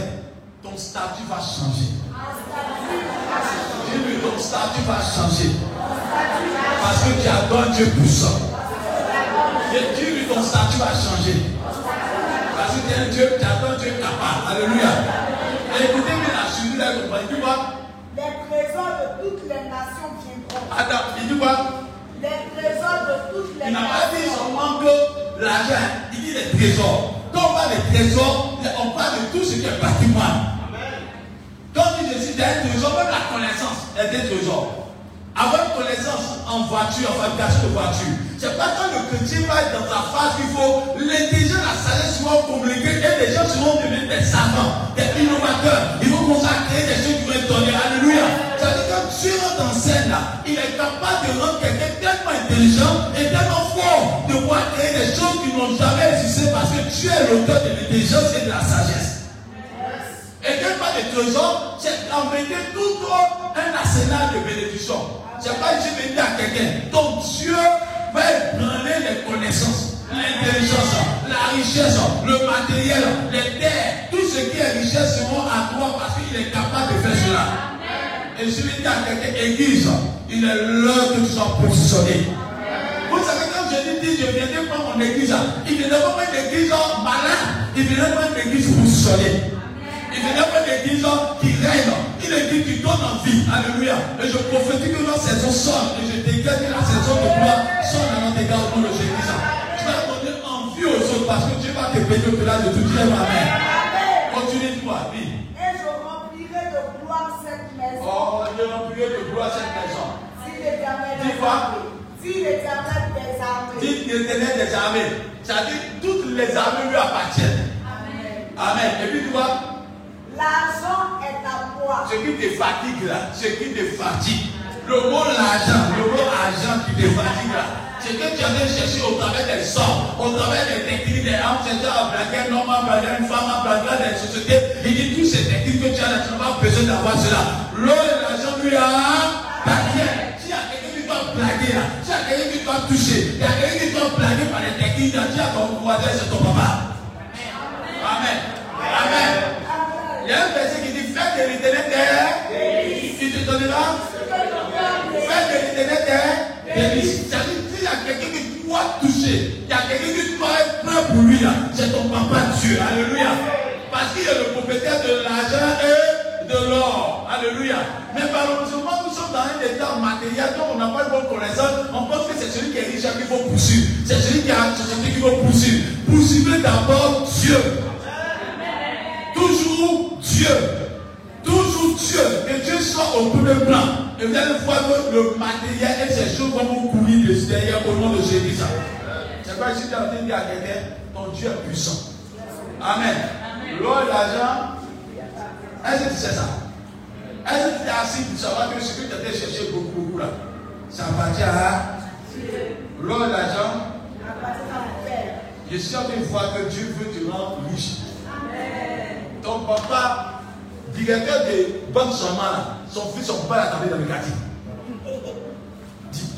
S3: ton statut va changer. Dis-lui, ton statut va changer. Parce que tu adores Dieu puissant. Dis-lui, ton statut va changer. Tu un Dieu, tu adores Dieu capable. Alléluia. écoutez moi la suite, là, tu vois.
S2: Les trésors de toutes les nations viendront.
S3: Attends, il dit quoi?
S2: Les trésors de toutes les
S3: Il n'a pas dit seulement que l'argent, il dit les trésors. Quand on parle des trésors, on parle de tout ce qui est patrimoine. Quand il dit c'est un trésor, même la connaissance est un trésor. Avoir connaissance en voiture, en fabrication de voiture, c'est pas quand le chrétien va être dans sa phase qu'il faut l'intelligence, la sagesse seront communiquer et les gens seront devenus des savants, des innovateurs. Ils vont commencer à créer des choses qui vont étonner. Alléluia. C'est-à-dire que Dieu rentre en scène là, il est capable de rendre quelqu'un tellement intelligent et tellement fort de pouvoir créer des choses qui n'ont jamais existé parce que Dieu est l'auteur de l'intelligence et de la sagesse. Et quand pas de trésor, c'est embêter tout un arsenal de bénédictions. C'est pas vais dire à quelqu'un, ton Dieu va ébranler les connaissances, l'intelligence, la richesse, le matériel, les terres, tout ce qui est richesse seront à toi parce qu'il est capable de faire cela. Et je vais dire à quelqu'un, église, il est l'heure que tu sois positionné. Vous savez, quand je dis, je viens de prendre mon église, il ne pas une église malade, il vient pas une église positionnée. Il ne pas une église qui règne, une église qui donne envie. Alléluia. Et je prophétise que la saison sort. Et je déclare que la saison de gloire sort dans notre égard pour le Jésus. Tu vas donner envie aux autres parce que Dieu va te bénir au-delà de tout. Dieu Amen. Continue toi,
S2: vie. Et je remplirai de gloire cette maison. Oh,
S3: je remplirai de gloire cette maison.
S2: Si l'éternel
S3: Dis quoi?
S2: Si l'éternel des armées.
S3: Dis l'éternel des armées. C'est-à-dire toutes les armées lui appartiennent. Amen. Amen. Et puis tu vois,
S2: L'argent est à toi.
S3: Ce qui te fatigue là, ce qui te fatigue. Le mot l'argent, le mot argent qui te fatigue là. Ce que tu as chercher au travers des sorts, au travers des techniques, des c'est à blaguer un homme, à blaguer une femme, à blaguer des sociétés. Il dit toutes ces techniques que tu as là, tu n'as pas besoin d'avoir cela. L'eau et l'argent lui appartiennent. S'il y a quelqu'un qui doit blaguer là, s'il y a quelqu'un qui doit toucher, il y a quelqu'un qui doit blaguer par les techniques, là, dis à ton voisin, c'est ton papa. Amen. Amen. Il y a un verset qui dit Faites de l'éternel terre. Il te donnera. Faites de l'éternel terre. Délice. C'est-à-dire, s'il y a quelqu'un qui doit toucher, il y a quelqu'un qui doit être prêt pour lui, c'est ton papa Dieu. Alléluia. Parce qu'il est le propriétaire de l'argent et de l'or. Alléluia. Mais malheureusement, nous sommes dans un état matériel dont on n'a pas de bonne connaissance. On pense que c'est celui qui est riche qu'il faut poursuivre. C'est celui qui a celui qu'il faut poursuivre. Poursuivez d'abord Dieu. Toujours Dieu. Toujours Dieu. Que Dieu soit au premier plan. Et vous allez voir que le matériel et ces choses vont vous courir de derrière au nom de Jésus. C'est pas si tu as entendu à quelqu'un, ton Dieu est puissant. Amen. L'or et l'argent, est-ce que tu sais ça? Est-ce que tu es assis pour savoir que ce que tu as cherché beaucoup, beaucoup là, ça appartient à l'or et l'argent? Je suis en train de voir que Dieu veut te rendre riche. Ton papa, directeur de banque là, son fils, son l'a tapé dans le quartier.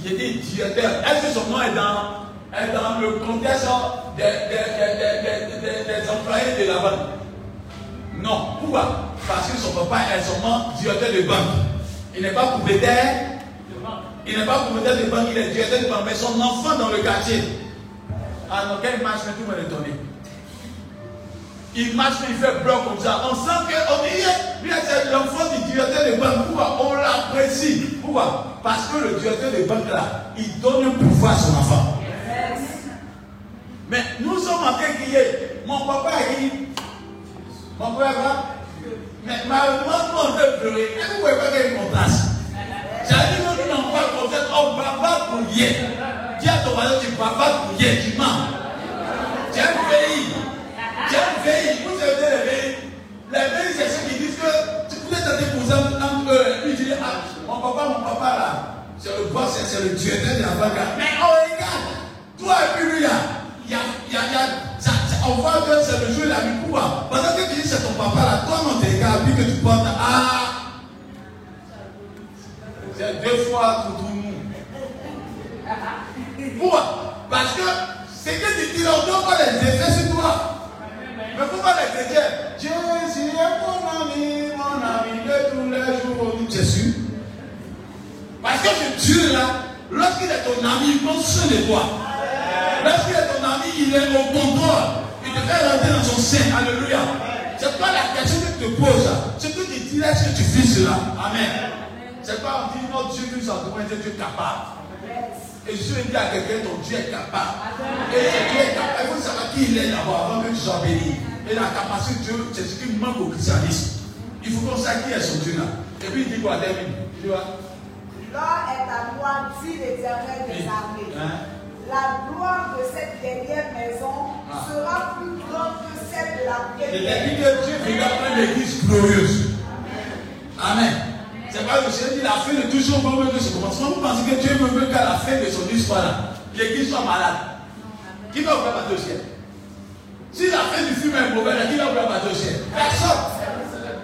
S3: Il était directeur. Est-ce que son nom est dans, le contexte des, employés de la banque? Non. Pourquoi? Parce que son papa est seulement directeur de banque. Il n'est pas propriétaire. Il n'est pas propriétaire de banque, il est directeur de banque. Mais son enfant dans le quartier. Ah non, quelle image tout le monde est il marche, il fait bloc comme ça. On sent qu'on dit, lui, c'est l'enfant du directeur de banque. Pourquoi On l'apprécie? Pourquoi? Parce que le directeur de banque, là, il donne un pouvoir à son enfant. Mais nous sommes en train de crier. Mon papa dit, mon père va. Mais malheureusement, on peut pleurer. Et vous ne pouvez pas gagner mon place? J'ai dit, nous, n'en pas ça. On bavard pour hier. Dis à ton voisin, tu bavardes pour hier, tu mens. J'ai un pays. J'ai un pays. Vous savez les pays. Les pays, c'est ceux qui disent que tu pouvais tenter pour ça. Euh, lui dit, ah, mon papa, mon papa là, c'est le boss, c'est le directeur de la banque. Mais oh, regarde, toi et puis lui là, il y a, il y a, y a on voit que c'est le jour de la vie. Pourquoi Parce que tu dis c'est ton papa là, toi non t'es gars, puis que tu portes, ah, c'est deux fois tout le monde. Pourquoi? Parce que c'est que tu dis, on doit pas les effets sur toi. Mais pourquoi les chrétiens Jésus est mon ami, mon ami de tous les jours. Sûr. Parce que ce Dieu là, lorsqu'il est ton ami, il pense de toi. Lorsqu'il est ton ami, il est au contrôle. Il te fait rentrer dans son sein. Alléluia. C'est pas la question que tu te poses. C'est que tu dis, est-ce que tu fais cela Amen. C'est pas dit, notre Dieu, nous sommes Dieu est capable. Et je vais dire à quelqu'un, ton Dieu est capable. Et Dieu est capable. Il faut savoir qui il est d'abord avant que tu sois béni. Et la capacité de Dieu, c'est ce qui manque au christianisme. Il faut qu'on sache qui est son Dieu là. Et puis il dit quoi, David? Il dit quoi?
S2: L'or est à moi, dit l'éternel des armées.
S3: Hein?
S2: La gloire de cette dernière maison
S3: Ah.
S2: sera plus grande que celle de la première.
S3: dit que Dieu regarde une église glorieuse. Amen. C'est pas le Seigneur dit la fin de toujours bon que ce commencement. Vous pensez que Dieu veut qu'à la fin de son histoire, là, l'église soit malade? Qui va ouvrir bateau au ciel Si la fin du film est mauvaise, qui va ouvrir bateau au ciel Personne.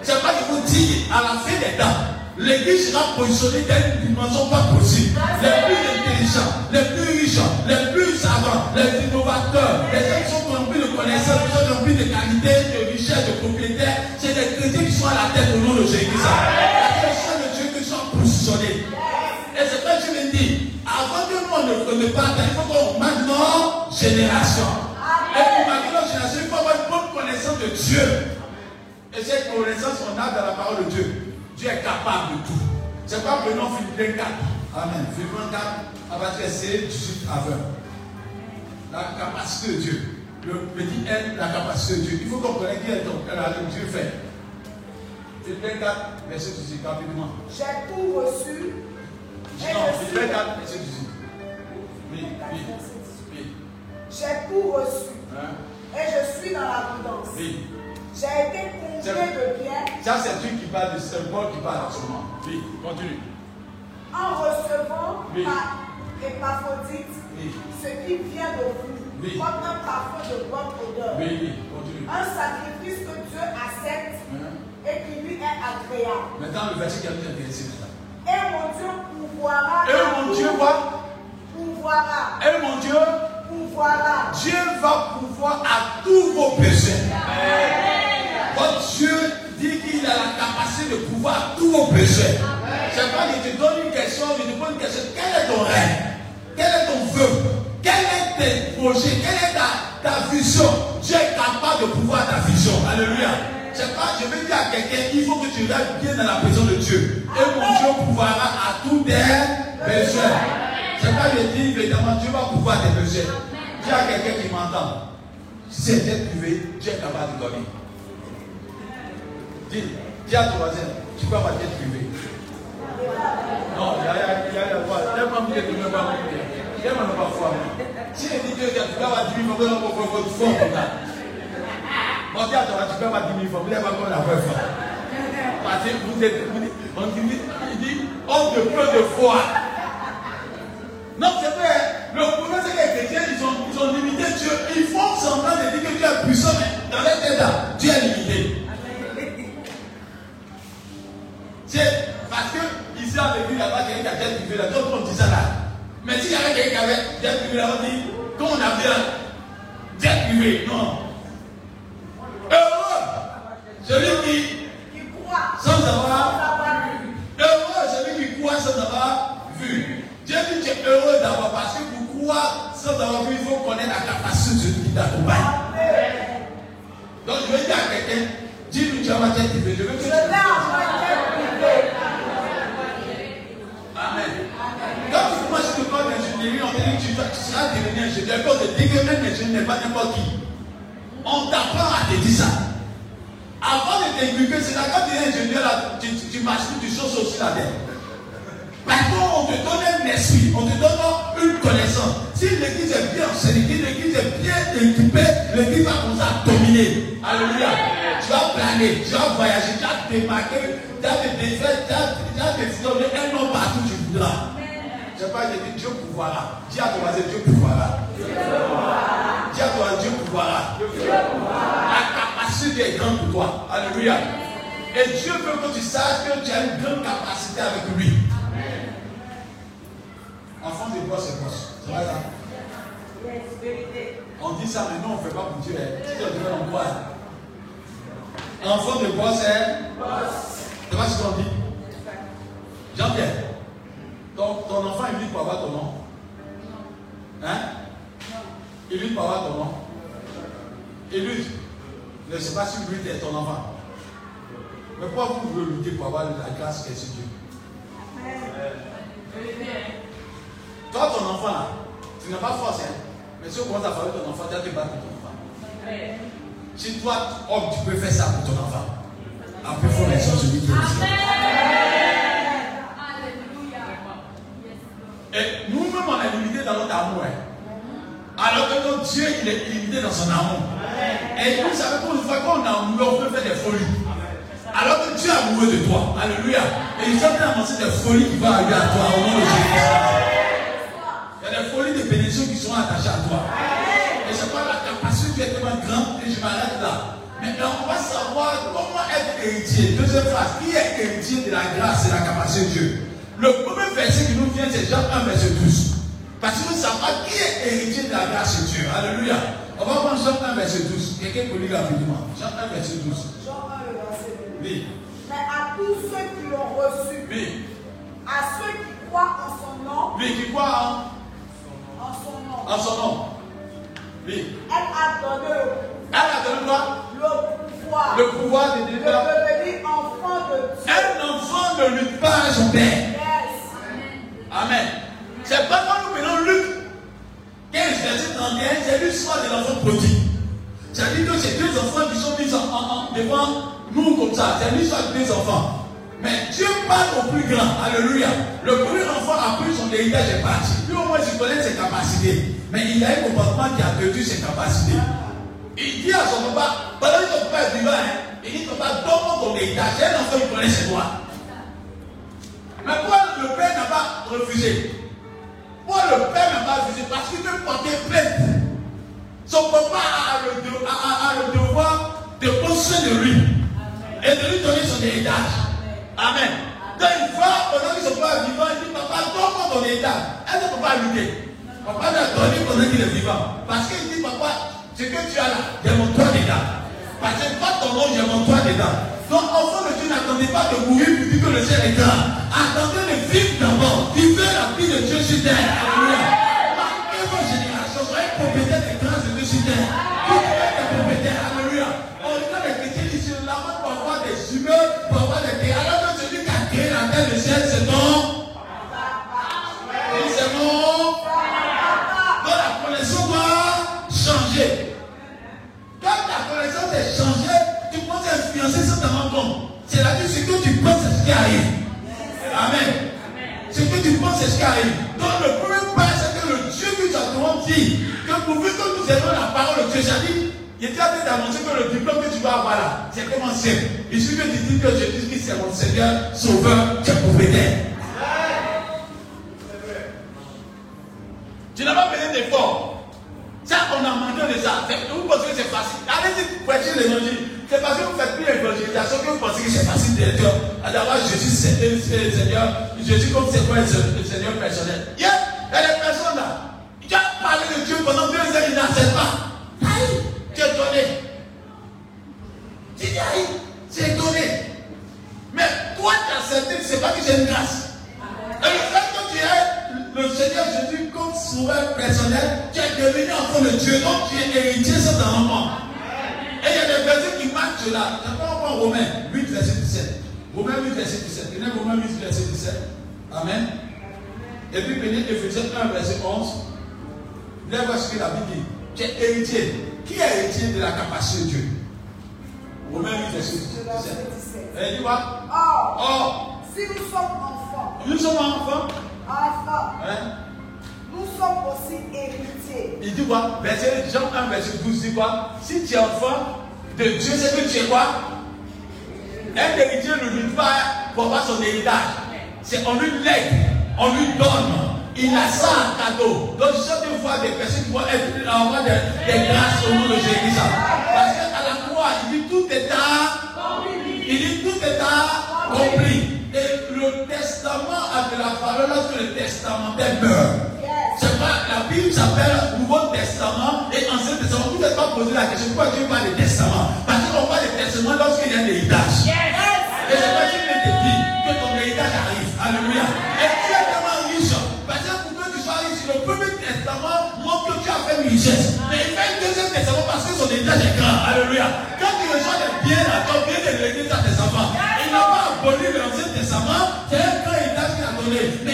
S3: C'est pas qu'il vous dit, à la fin des temps, l'église sera positionnée dans une dimension pas possible. Les plus intelligents, les plus riches, les plus savants, les innovateurs, les gens qui sont remplis de connaissances, qui sont remplis de qualités, de richesses, de propriétaires, c'est des chrétiens qui sont à la tête au nom de Jésus. Ne pas, il faut qu'on marque nos générations. Et pour marquer nos générations, il faut avoir une bonne connaissance de Dieu. Et cette connaissance qu'on a dans la parole de Dieu, Dieu est capable de tout. C'est pas non Philippe 4. Amen. Philippe 4, à partir de 18 à 20. La capacité de Dieu. Le petit N, la capacité de Dieu. Il faut qu'on connaisse qui est donc, Dieu fait. Philippe 4, verset 18, rapidement.
S2: J'ai tout reçu.
S3: Non,
S2: suis,
S3: 4, verset 18.
S2: J'ai tout reçu.
S3: Hein?
S2: Et je suis dans l'abondance. J'ai été comblé de biens
S3: Ça, c'est Dieu qui parle, c'est Paul qui parle en ce moment. Oui, continue.
S2: en recevant
S3: Oui.
S2: par Épaphrodite
S3: Oui,
S2: ce qui vient de vous,
S3: Oui.
S2: comme un parfum de bonne odeur.
S3: oui, oui, continue.
S2: Un sacrifice que Dieu accepte
S3: Hein?
S2: et qui lui est agréable.
S3: Maintenant, le verset qui a nous intéressé maintenant.
S2: Et mon Dieu pourvoira.
S3: Et mon Dieu va, Et mon Dieu. Dieu va pouvoir à tous vos besoins. Votre Dieu dit qu'il a la capacité de pouvoir à tous vos besoins. C'est pas qu'il te donne une question, il te pose une question. Quel est ton rêve? Quel est ton vœu? Quel est tes projets? Quelle est ta, ta vision? Dieu est capable de pouvoir ta vision. Alléluia. C'est pas, je veux dire à quelqu'un, il faut que tu restes bien dans la présence de Dieu. Et mon Dieu pourvoira à tous tes besoins. Pas, je dis, évidemment, Dieu va pouvoir tes. Dis à quelqu'un qui m'entend. Si c'est jet privé, Dieu est capable de donner. Dis, dis à ton voisin, tu peux avoir privé. Non, il y a, quoi? Tellement tu peux pas. Tellement ne pas foi. Si il dit que tu peux avoir 10 000 francs, on peut faire fort comme ça. Bon, dis à ton voisin, tu peux avoir 10 000 francs, vous n'avez pas encore la vraie foi. Parce que vous êtes, vous on dit, il dit, homme de peu de foi. Non, c'est vrai. Le problème, c'est que les chrétiens, ils ont, ils ont limité Dieu. Ils font semblant de dire que Dieu est puissant, mais dans leur tête, Dieu est limité. C'est parce que ici en église là-bas, quelqu'un qui a déjà privé là, d'autres on dit ça là. Mais s'il y avait quelqu'un qui avait déjà privé là, on dit, comme on a là, déjà privé, non. Heureux, celui qui,
S2: Qui croit.
S3: sans avoir
S2: vu.
S3: heureux, celui qui croit sans avoir vu. Dieu dit tu es heureux d'avoir, parce que pour croire sans avoir vu, il faut connaître la capacité de qui t'accompagne. Donc je veux tu as ma tête privée. Je veux que tu. Amen. Quand tu commences le corps d'ingénierie, on te dit que tu, seras devenu ingénieur. Quand on te dit que un ingénieur n'est pas n'importe qui. On t'apprend à te dire ça. Avant de t'inculquer, c'est là quand tu es ingénieur, là, tu, tu, tu marches tu choses aussi la tête. Parce qu'on te donne un esprit, on te donne une connaissance. Si l'église est bien enseignée, l'église est bien équipée, l'église va commencer à dominer. Alléluia. Tu vas planer, tu vas voyager, tu vas te démarquer, tu vas te défaire, tu vas- te donner un nom partout où tu voudras. Je sais pas, j'ai dit Dieu pouvoira. Dis à ton voisin, Dieu pouvoira. Dis à toi, Dieu pouvoira. La capacité est grande pour toi. Alléluia. Et Dieu veut que tu saches que tu as une grande capacité avec lui. Enfant de bois, c'est
S2: Yes, vérité.
S3: On dit ça, mais non, on ne fait pas pour Dieu. hein. Si tu devais en croire. Enfant de bois, c'est? C'est pas ce qu'on dit. Jean-Pierre, ton, ton enfant, il vit pour avoir ton nom? Hein? Il vit pour avoir ton nom? Lui, je ne sais pas si lui est ton enfant. Mais pourquoi vous voulez lutter pour avoir la grâce qu'est Dieu? Toi, ton enfant, là, tu n'as pas force, hein. Mais si on commence à parler de ton enfant, tu vas te battre pour ton enfant. Si toi, homme, tu peux faire ça pour ton enfant. Après, il faut laisser celui qui est ici. Et nous-mêmes, on est limité dans notre amour. hein. Alors que notre Dieu, il est limité dans son amour. Et vous savez qu'une fois qu'on est amoureux, on peut faire des folies. Alors que Dieu est amoureux de toi. Alléluia. Et il est en train des folies qui vont arriver à toi au nom de Jésus. Il y a des folies de bénédiction qui seront attachées à toi. Et c'est pas la capacité qui est tellement grande et je m'arrête là. Maintenant, on va savoir comment être héritier. Deuxième phrase, qui est héritier de la grâce et de la capacité de Dieu? Le premier verset qui nous vient, c'est Jean 1, verset 12. Parce que nous savons qui est héritier de la grâce de Dieu. Alléluia. On va prendre Jean 1, verset 12. Quelqu'un peut lire rapidement. Jean 1, verset 12.
S2: Jean 1, le verset 2.
S3: Oui,
S2: Mais à tous ceux qui l'ont reçu,
S3: oui,
S2: à ceux qui croient en son nom,
S3: oui, qui croit en,
S2: en son nom,
S3: en son nom. Oui.
S2: elle a donné
S3: Elle a donné quoi?
S2: le pouvoir
S3: Le pouvoir de
S2: de
S3: devenir.
S2: enfant de Dieu.
S3: Un enfant ne lutte pas à son père.
S2: Yes.
S3: Amen. C'est pas quand nous prenons Luc 15, verset 31, c'est l'histoire de l'enfant prodigue. C'est-à-dire que c'est deux enfants qui sont mis en, en- en- devant nous comme ça. C'est l'histoire de deux enfants. Mais Dieu parle au plus grand. Alléluia. Le premier enfant a pris son héritage et parti. Lui au moins il connaît ses capacités. Mais il a un comportement qui a perdu ses capacités. Il dit à son papa, pendant que ton papa est vivant, hein, il dit papa, donne-moi ton héritage. C'est un enfant qui connaît ses droits. Mais pourquoi le père n'a pas refusé Pourquoi le père n'a pas refusé Parce qu'il veut porter plainte. Son papa a le, devoir de soin de lui et de lui donner son héritage. Amen. Donc il va, pendant que son papa est vivant, il dit Papa, donne-moi ton héritage. Est-ce que papa a lutté Donné pendant qu'il est vivant. Parce qu'il dit Papa, ce que tu as là, j'ai mon toi dedans. Parce que pas ton nom, j'ai mon toi dedans. Donc, enfant de Dieu, n'attendez pas de mourir pour dire que le ciel est grand. Attendez de vivre d'abord. Vivez la vie de Dieu sur terre. Alléluia. Marquez vos générations. Soyez compétents des grâces de Dieu sur terre. Ce. Donc le premier pas, c'est que le Dieu que as devant dit, que pourvu que nous ayons la parole de Dieu, c'est-à-dire, il était en train d'annoncer que le diplôme que tu vas avoir là, c'est comment c'est. Il suffit tu dis que Jésus-Christ c'est mon Seigneur, Sauveur, tu es. Tu n'as pas besoin d'effort. Ça, on a manqué de. C'est- Vous pensez que c'est facile. Allez-y, prêchez l'évangile. C'est parce que vous faites plus l'évangélisation que vous pensez que c'est facile d'être Dieu. D'avoir Jésus, c'est le Seigneur. Jésus comme c'est quoi le Seigneur personnel. Il y a il des personnes là. Tu as parlé de Dieu pendant deux ans, ils n'acceptent pas. Aïe, tu es donné. Tu dis aïe, c'est donné. Mais toi, tu as accepté, c'est pas que c'est une grâce. Et le fait que tu es le Seigneur Jésus comme sauveur personnel, tu es devenu enfant de Dieu, donc tu es héritier sans compte. Et il y a des personnes qui marchent cela. D'abord, on prend Romains 8, verset 17. Romains 8, verset 17. Prenez Romains 8, verset 17. Amen. Et puis prenez Ephésiens 1, verset 11. Là, voici ce que la Bible dit. Tu es héritier. Qui est héritier de la capacité de Dieu? Romains 8, verset 17. Et dis quoi?
S2: Or, si nous sommes enfants,
S3: nous sommes enfants.
S2: enfants,
S3: Hein?
S2: Nous sommes aussi héritiers.
S3: Il dit quoi? Verset Jean 1, verset 12 dit quoi Si tu es enfant de Dieu, c'est que tu es quoi? Un héritier ne lutte pas pour avoir son héritage. C'est on lui lègue, on lui donne. Il a ça en cadeau. Donc chaque fois des personnes qui vont être avoir des, grâces au nom de Jésus. Parce qu'à la croix, il dit tout est à il dit tout est à compris. Et le testament a de la valeur lorsque le testamentaire meurt. C'est pas la Bible s'appelle Nouveau Testament et Ancien Testament. Vous ne pouvez pas poser la question pourquoi Dieu parle de testament? Parce qu'on parle de testament lorsqu'il y a un héritage. Et c'est pas Dieu qui te dit que ton héritage arrive. Alléluia. Et tu es tellement riche. Parce que pour que tu sois riche, le premier testament montre que tu as fait une richesse. Mais il fait un deuxième testament parce que son héritage est grand. Alléluia. Quand tu reçois des biens à ton bien de l'église à tes enfants, il n'a pas aboli l'Ancien Testament. C'est un grand héritage qu'il a donné.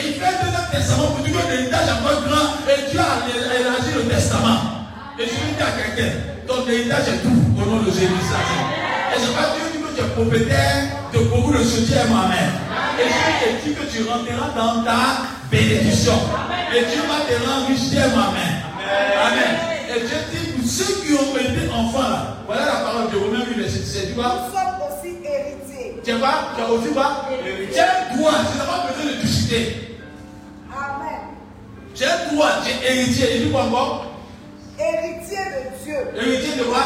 S3: Grand et Dieu a élargi le testament. Et je dire à quelqu'un, ton héritage est tout au nom de Jésus. Et c'est pas Dieu dit que tu es propriétaire de beaucoup de choses, dis moi-même. Et je te dis que tu rentreras dans ta bénédiction. Et Dieu va te rendre riche, dis moi-même. Amen. Et Dieu dit, pour ceux qui ont été enfants là, voilà la parole de Romains 8, verset 17. Tu vois,
S2: Nous sommes aussi héritiers.
S3: tu vois, tu as aussi quoi Tu as un droit, tu n'as pas besoin de.
S2: Amen.
S3: Un droit, tu es héritier. Il dit quoi encore?
S2: Héritiers de Dieu.
S3: Héritier de quoi?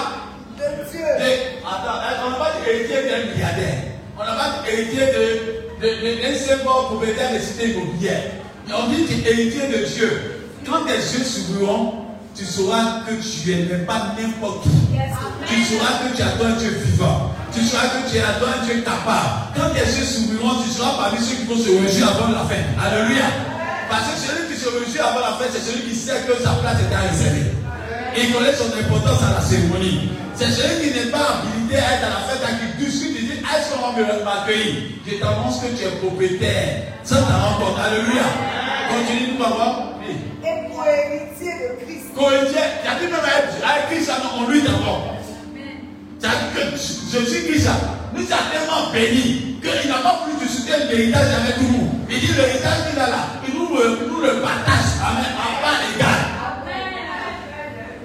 S2: De Dieu.
S3: Et, attends, on n'a pas dit héritier d'un milliardaire. On n'a pas dit héritier de, de, de, d'un simple propriétaire de cité immobilière. Mais on dit que tu es héritier de Dieu. Quand tes yeux s'ouvriront, tu sauras que tu n'es pas n'importe qui. Tu sauras que tu as un Dieu vivant. Tu sauras que tu as un Dieu capable. Quand tes yeux s'ouvriront, tu seras parmi ceux qui vont se réjouir avant la fin. Alléluia. Parce que celui qui se réjouit avant la fin, c'est celui qui sait que sa place est réservée. Il connaît son importance à la cérémonie. C'est celui qui n'est pas habilité à être à la fête, à qui discute, il dit Est-ce qu'on va me m'accueillir? Je t'annonce que tu es propriétaire. Ça t'en rend compte. Alléluia. Continue, nous voir. Oui.
S2: Et pour héritier de Christ.
S3: Cohésion, il a dit même avec Christ en lui d'abord. Ça dit que Jésus Christ, nous a tellement béni qu'il n'a pas voulu discuter l'héritage avec tout le monde. Il dit l'héritage qu'il a là, nous le, nous le partage Amen, à part égal.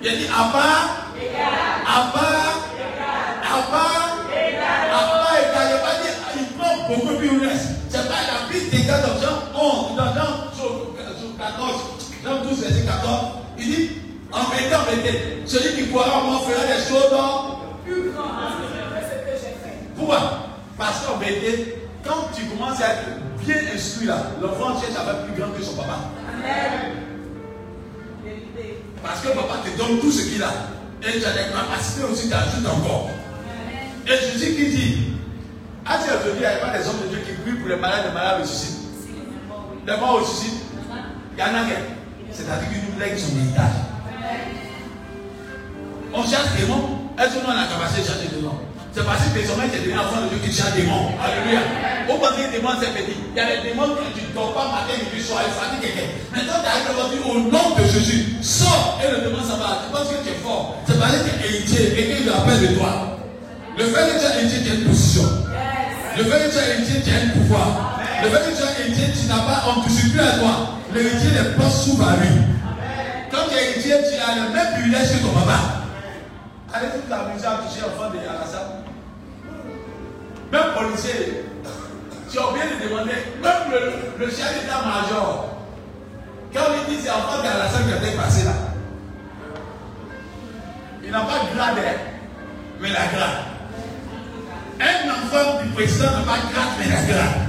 S3: Il dit à part, à part, à part, à part égal. Il pas dit, il prend beaucoup plus reste. C'est pas la Bible dans Jean 11, dans Jean sur 14, Jean 12, verset 14. Il dit, en vérité, en celui qui croira en moi fera des choses
S2: Plus grand que ce que j'ai fait.
S3: pourquoi? Parce qu'en quand tu commences à être bien instruit là, l'enfant cherche à faire plus grand que son papa. Parce que papa te donne tout ce qu'il a. Et tu as des capacités aussi, tu encore. Et Jésus qui dit, ce aujourd'hui, il n'y a pas des hommes de Dieu qui prient pour les malades, les malades ressuscitent? Les morts ressuscitent. Il y en a. C'est-à-dire qu'il nous lègue son héritage. On cherche des démons. Est-ce que nous on a la capacité de chercher des démons C'est parce que désormais tu es devenu enfant de Dieu qui des démons. Alléluia. Au pensez que les démons c'est petit. Il y a des démons que tu ne dors pas matin, midi, soir, il fatigue quelqu'un. Maintenant tu arrives Dieu au nom de Jésus. Sors et le démon s'en va. Tu penses que tu es fort. C'est parce que tu es héritier. Quelqu'un te rappelle de toi. Le fait que tu es héritier, tu as une position. Le fait que tu es héritier, tu as un pouvoir. Le fait que tu es héritier, tu n'as pas, on ne te suit plus à toi. L'héritier, les portes s'ouvrent à lui. Quand tu es héritier, tu as le même privilège que ton papa. Allez-vous t'amuser à toucher l'enfant de Alassane Même policier, tu as oublié de demander, même le, chef d'état-major, quand lui dit c'est l'enfant d'Alassane qui a été passé là, il n'a pas de grade, hein, mais la grade. Un enfant du président n'a pas de grade, mais la grade.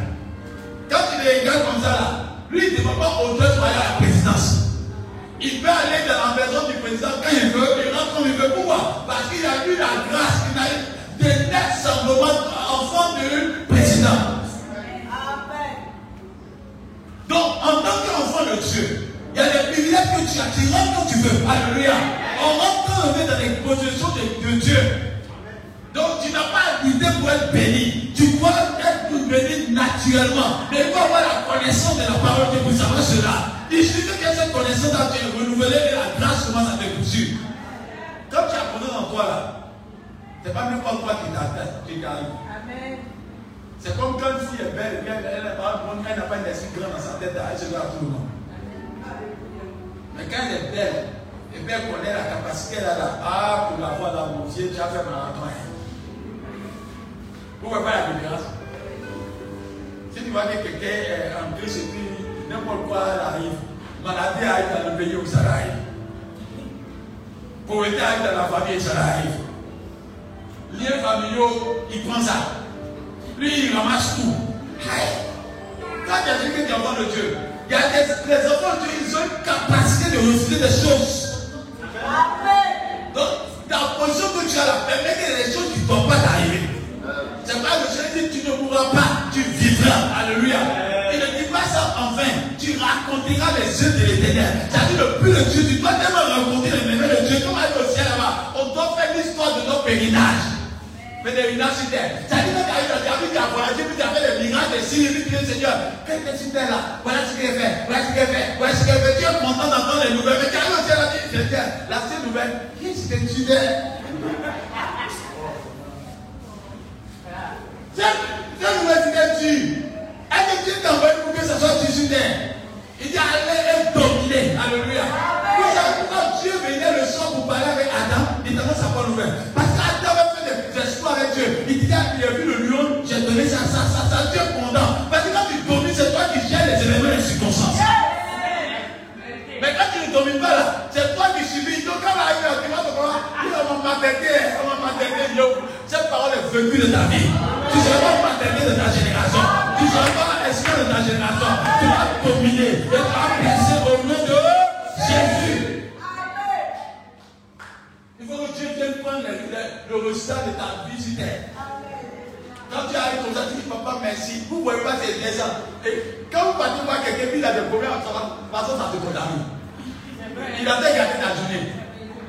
S3: Quand il est égal comme ça là, lui il ne demande pas au soyez à la présidence. Il peut aller dans la maison du président quand il veut, il rentre comme il veut. Pourquoi? Parce qu'il a eu la grâce, il a eu des nets semblements enfant du président.
S2: Amen.
S3: Donc, en tant qu'enfant de Dieu, il y a des privilèges que tu as, tu rentres quand tu veux. Alléluia. On rentre quand on est dans les possessions de, de Dieu. Donc, tu n'as pas à dois être béni. Tu dois être béni naturellement. Mais il faut avoir la connaissance de la parole de Dieu pour savoir cela. Il suffit que cette connaissance a été renouvelée et la grâce commence à te poursuivre. Comme tu as connu en toi là, c'est pas même pas toi qui t'arrive. C'est comme quand une fille est belle, elle, elle, elle, elle n'a pas une esprit grand dans sa tête, elle se à tout le monde. Mais quand elle est belle, et bien connaît la capacité là, là, ah, pour la voir dans mon Dieu, tu as fait marathon. Vous ne voyez pas la différence? Si tu vois que quelqu'un est en Christ et puis n'importe quoi arrive, maladie arrive dans le pays où ça arrive. Pauvreté arrive dans la famille et ça arrive. Liens familiaux, il prend ça. Lui, il ramasse tout. Quand tu es enfant de Dieu, des, les enfants de Dieu, ils ont une capacité de refuser des choses. Donc, la position que tu as là, permet que les choses qui ne vont pas t'arriver. C'est pas que je dis tu ne mourras pas, tu vivras. Alléluia. Tu raconteras les yeux de l'éternel. C'est-à-dire le plus de Dieu, tu dois tellement raconter les merveilles de Dieu. Comme à au ciel là-bas, on doit faire l'histoire de nos pèlerinages. Pèlerinage sur terre. C'est-à-dire que tu arrives, tu as vu, tu as voyagé, puis tu as fait des miracles, des signes, puis tu dis Seigneur, qu'est-ce que tu fais là? Voilà ce qu'il fait, voilà ce qu'il fait, voilà ce qu'il fait. Tu es content d'entendre les nouvelles, mais tu arrives au ciel là, tu dis la seule nouvelle, qu'est-ce que tu fais? Cette nouvelle, tu. Est-ce que Dieu t'a envoyé pour que ce soit tu sur terre? Il dit allez et dominer. Alléluia. Pourquoi Dieu venait le soir pour parler avec Adam Il t'annonce sa bonne nouvelle. Parce qu'Adam avait fait des exploits avec Dieu. Il disait il a vu le lion, j'ai donné ça, ça, ça, ça. Dieu est content. Parce que quand tu domines, c'est toi qui gères les événements et les circonstances. Mais quand tu ne domines pas là, c'est toi qui subis. Donc quand on arrive là, tu vas te voir, on m'a materné, on m'a yo. Cette parole est venue de ta vie. Tu ne seras pas materné de ta génération. Tu ne seras pas esclave de ta génération. Tu vas dominer et tu vas blesser au nom de Jésus. Il faut que Dieu vienne prendre le, résultat de ta vie sur terre. Quand tu arrives comme ça, tu dis papa merci. Vous ne voyez pas ces gens. Et quand vous partez voir quelqu'un qui a des problèmes, que ça te condamne. Il a déjà gardé ta journée.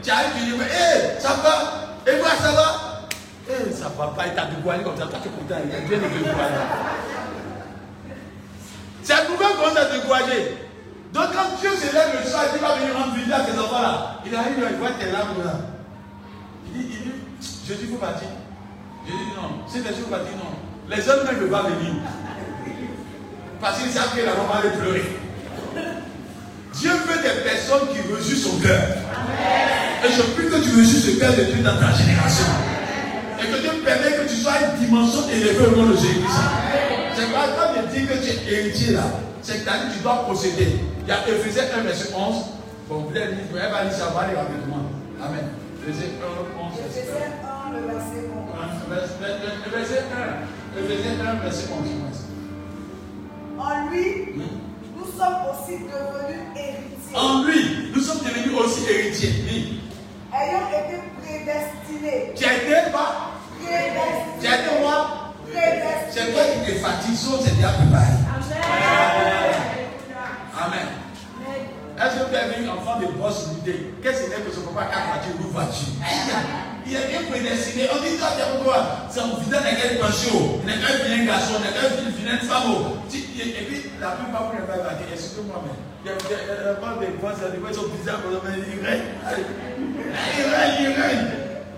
S3: Tu arrives, tu dis, hé, ça va? Et moi, ça va? Ça va pas, il t'a dévoilé comme ça, toi tu es content, il a bien dévoilé. C'est un nouvelle commence à te décourager. Donc quand Dieu se lève le soir, il va venir rendre visite à ces enfants-là. Il arrive, il voit tes larmes là. Il dit, il dit, je dis, faut partir. Je dis non. Si les gens partir, non. Les hommes ne veulent pas venir. Parce qu'ils savent que la maman va pleurer. Dieu veut des personnes qui reçuent son cœur. Et je prie que tu reçues ce cœur de Dieu dans ta génération. Permet que tu sois une dimension élevée au nom de Jésus-Christ. C'est pas quand je dis que tu es héritier là. C'est que tu dois posséder. Il y a Ephésiens 1, verset 11. Bon, vous allez lire, elle va lire ça, va lire avec moi. Amen. Ephésiens 1, 11.
S2: Ephésiens 1, le verset 11.
S3: Verset 1. Ephésiens 1, verset 11.
S2: En lui, nous sommes aussi devenus héritiers.
S3: En lui, nous sommes devenus aussi héritiers. Oui.
S2: Ayant été prédestinés.
S3: Tu as été quoi Tu
S2: Prédestinés.
S3: as été moi C'est toi qui te fatigues, c'est déjà préparé. Amen. Est-ce que tu as vu un enfant de boss l'idée Qu'est-ce que c'est que ce papa a voiture ou voiture Il est bien prédestiné. On dit toi, tu es quoi C'est un vilain n'est qu'un pension. Il n'est qu'un vilain garçon, il n'est qu'un vilain femme. Et puis, la plupart pour les faire dire, excuse-moi, mais il y a il y a pas des des fois, ils sont bizarres, mais ils règnent. Ils règnent, ils règnent.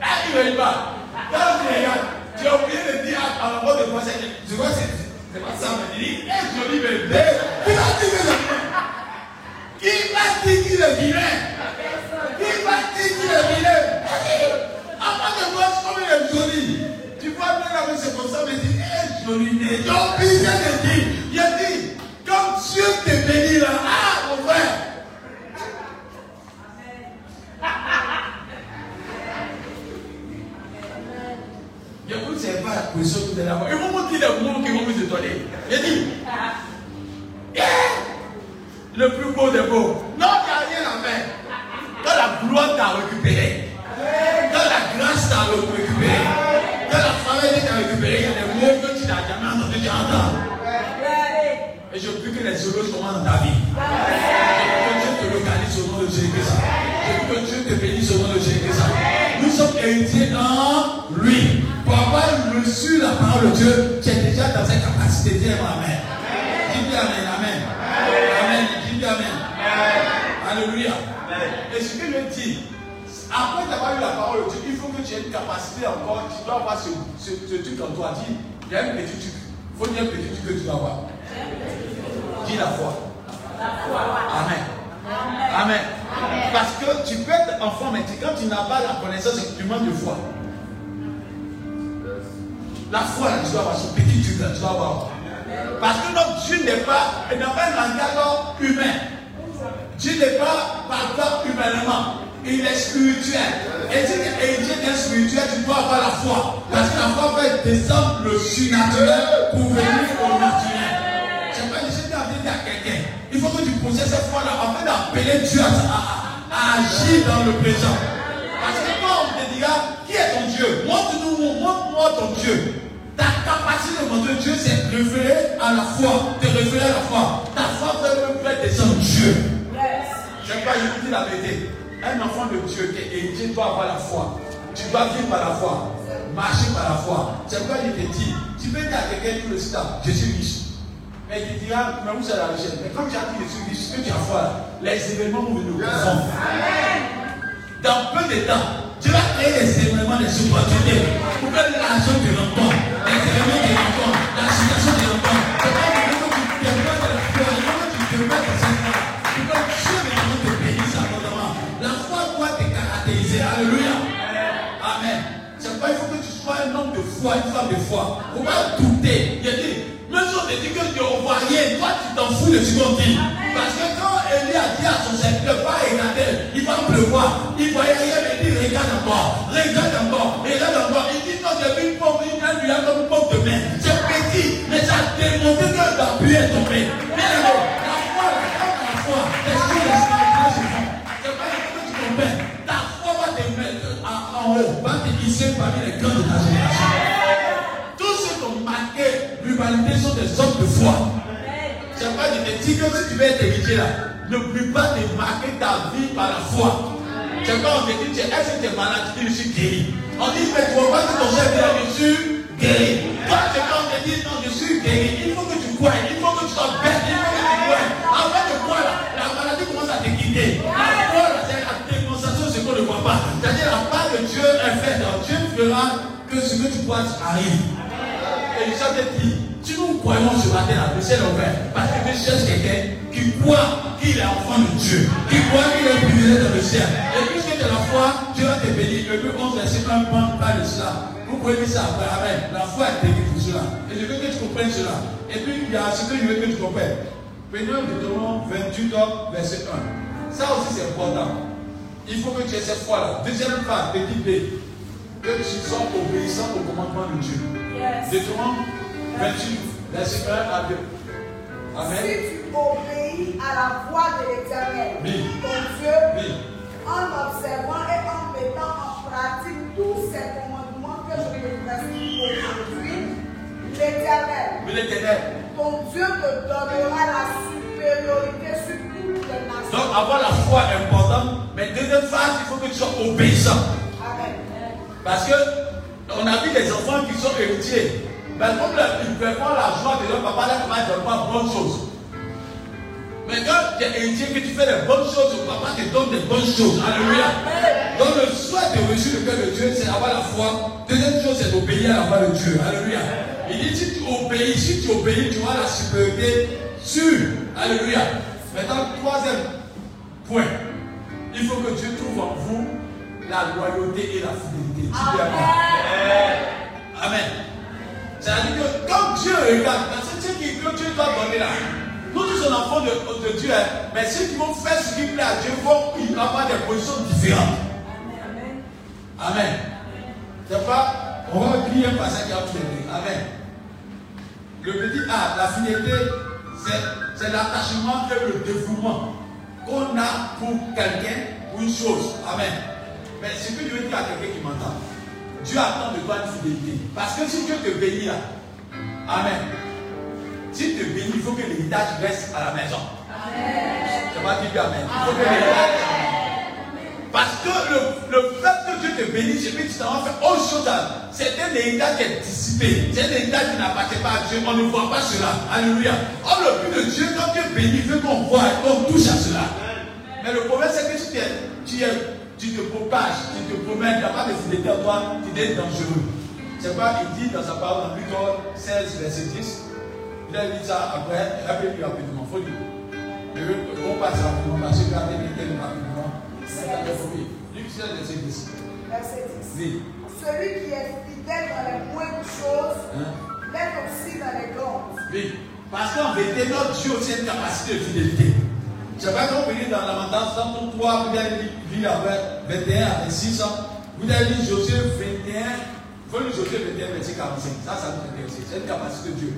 S3: Ah, ils règnent pas. Quand tu regardes, tu as oublié de dire à à l'endroit de boss, je vois, c'est pas ça, mais il dit, eh, joli bébé. Qui va dire que qui va dire qu'il est vilain Qui va dire qu'il est vilain Avant de voir comme il est joli, tu vois bien où c'est comme ça, mais il dit, eh, joli il vient de dire, il a dit, comme Dieu te bénit là, ah, mon frère. Ne savez pas la position que vous allez avoir. Vont vous dire des mots qui vont vous étonner. Il dit, yeah, le plus beau des beaux. Non, il n'y a rien à faire. Quand la gloire t'a récupéré, quand la grâce t'a récupéré, quand la famille t'a récupéré, il y a des mots que tu n'as jamais entendu tu. Et je prie que les heureux commencent dans ta vie. Je prie que Dieu te localise au nom de Jésus-Christ. Je prie que Dieu te bénisse au nom de Jésus-Christ. Nous sommes héritiers en lui. Reçu la enfant de Dieu, tu es déjà dans cette capacité. Dis Amen. Dis Amen. Amen. Amen. Dis Amen. Alléluia. Et ce que je dis, après d'avoir eu la parole de Dieu, il faut que tu aies une capacité encore, tu dois avoir ce, ce, ce truc en toi. Dis, il y a un petit truc. Il faut dire un petit truc que tu dois avoir. Dis la foi. Amen. Amen. Parce que tu peux être enfant, mais tu- quand tu n'as pas la connaissance, c'est que tu manques de foi. La foi, tu dois avoir ce petit truc là, tu dois avoir. Parce que notre Dieu n'est pas, il n'a pas un langage humain. Dieu n'est pas parlant humainement. Il est spirituel. Et si Dieu est spirituel, tu dois avoir la foi. Parce que la foi fait descendre le surnaturel pour venir au naturel. C'est pas de dire à quelqu'un. Il faut que tu possèdes cette foi-là afin d'appeler Dieu à, agir dans le présent. Parce que quand on te dira, qui est ton Dieu? Montre-nous, montre-moi ton Dieu. Ta capacité de montrer Dieu, c'est référer à la foi. Te référer à la foi. Ta foi peut même faire descendre Dieu. Je sais pas, je vous dis la vérité. Un enfant de Dieu qui est héritier doit avoir la foi. Tu dois vivre par la foi. Marcher par la foi. C'est pourquoi je te dis, tu peux dire à quelqu'un tout le temps, je suis riche. Mais il te dira, mais où c'est la richesse? Mais comme tu as dit, je suis riche, ce que tu as foi là, les événements vont venir au confondre. Dans peu de temps, tu vas créer des événements, des opportunités pour que l'argent te rencontre, les événements te rencontrent, la situation te rencontre. C'est pas le moment tu te mets de la foi, le moment tu te mets dans cette foi. Pour que Dieu maintenant te bénisse abondamment. La foi doit te caractériser. Alléluia. Amen. C'est pourquoi il faut que tu sois un homme de foi, une femme de foi. Il ne faut pas douter. Il dit, même si on te dit que vois rien, toi tu t'en fous de ce qu'on dit. Parce que quand Élie a dit à son serviteur, pas regarder, il va pleuvoir. Il voyait rien, mais il dit, regarde encore, regarde encore, regarde encore. Il dit, non, j'ai vu une pomme, il a lui comme une pomme de main. C'est petit, mais ça a démontré que la pluie est tombée. Aimé, la foi, la foi, la foi, les choses, les. C'est pas que tu comprennes. Ta foi va te mettre en, haut, va te hisser parmi les grands de ta génération. Tous ceux qui ont marqué l'humanité sont des hommes de foi. C'est pas de te que tu veux être héritier là, n'oublie pas de marquer ta vie par la foi. C'est quand on te dit, est-ce que tu es malade, tu dis, je suis guéri. On dit, mais tu ne vois pas que ton chef dit, je suis guéri. Toi, c'est quand on te dit, non, je suis guéri. Il faut que tu crois, il faut que tu sois bête, il faut que tu crois. Avant de croire, la maladie commence à te quitter. La foi, c'est la démonstration de ce qu'on ne voit pas. C'est-à-dire, la part de Dieu est faite. Dieu fera que ce que tu crois arrive. Et Richard te dit, si nous croyons ce matin là, le ciel est ouvert, parce que Dieu cherche quelqu'un qui croit qu'il est enfant de Dieu, qui croit qu'il est privilégié dans le ciel. Et puisque tu as la foi, Dieu va te bénir. Le 11 verset 1 parle de cela. Vous pouvez dire ça après, Amen. La foi est bénie pour cela. Et je veux que tu comprennes cela. Et puis, il y a ce que je veux que tu comprennes. Prenons Deutéronome 28, verset 1. Ça aussi, c'est important. Il faut que tu aies cette foi-là. Deuxième phase, petit B. Que tu sois obéissant au commandement de Dieu. Deutéronome 28, verset 1 à 2. Amen.
S2: Si tu obéis à la voix de l'Éternel,
S3: Oui.
S2: ton Dieu,
S3: Oui.
S2: en observant et en mettant en pratique tous ces commandements que je te prescris aujourd'hui, l'Éternel,
S3: Oui, l'éternel.
S2: ton Dieu te donnera la supériorité sur toutes les nations.
S3: Donc, avoir la foi est important. Mais deuxième phase, il faut que tu sois obéissant.
S2: Amen.
S3: Parce que on a vu des enfants qui sont héritiers. Mais comme là, ils préfèrent la joie de leur papa, leur papa ne pas bonnes choses. Mais quand tu es héritier, que tu fais des bonnes choses, papa te donne des bonnes choses. Alléluia. Donc le souhait de réussir le cœur de Dieu, c'est avoir la foi. Deuxième chose, c'est d'obéir à la voix de Dieu. Alléluia. Il dit si tu obéis, si tu obéis, tu auras la supériorité sur. Alléluia. Maintenant, troisième point. Il faut que Dieu trouve en vous la loyauté et la fidélité. Amen. Amen. C'est-à-dire que quand Dieu regarde, parce que ce qui- que Dieu doit donner là, nous tous sommes enfants de, Dieu, hein, mais ceux qui vont faire ce qui plaît à Dieu vont avoir des positions différentes. Amen. C'est pas, on va lire un passage qui a tout. Amen. Le petit A, la fidélité, c'est, c'est l'attachement et le dévouement qu'on a pour quelqu'un, pour une chose. Amen. Mais ce que je veux dire à quelqu'un qui m'entend, Dieu attend de toi une fidélité. Parce que si Dieu te bénit là, Amen. S'il te bénit, il faut que l'héritage reste à la maison. Je vais dire Amen. Il faut que l'héritage Parce que le, le fait que Dieu te bénisse, et puis tu t'en vas faire autre chose. C'est un héritage qui est dissipé. C'est un héritage qui n'appartient pas à Dieu. On ne voit pas cela. Alléluia. Or, le but de Dieu, quand tu es béni, il veut qu'on voit et qu'on touche à cela. Mais le problème, c'est que si tu, es, tu, es, tu te propages, tu te promènes, tu n'as pas de fidélité en toi, tu es dangereux. C'est quoi il dit dans sa parole en Luc 16, verset 10. Il a dit ça après, rappelez-lui rapidement, il faut dire. On passe rapidement parce que regardez bien rapidement. Luc 16, verset 10.
S2: Verset 10. Oui. Celui qui est fidèle dans les moindres choses, hein? l'est aussi dans les grandes.
S3: Oui. Parce qu'en vérité, notre Dieu aussi a une capacité de fidélité. Je pas qu'on peut dans Lamentation 3, vous avez lu avec 21 à 26 ans. Vous avez lu Josué 21, vous lu Josué 21, verset 45. Ça, ça nous intéresse. C'est une capacité de Dieu.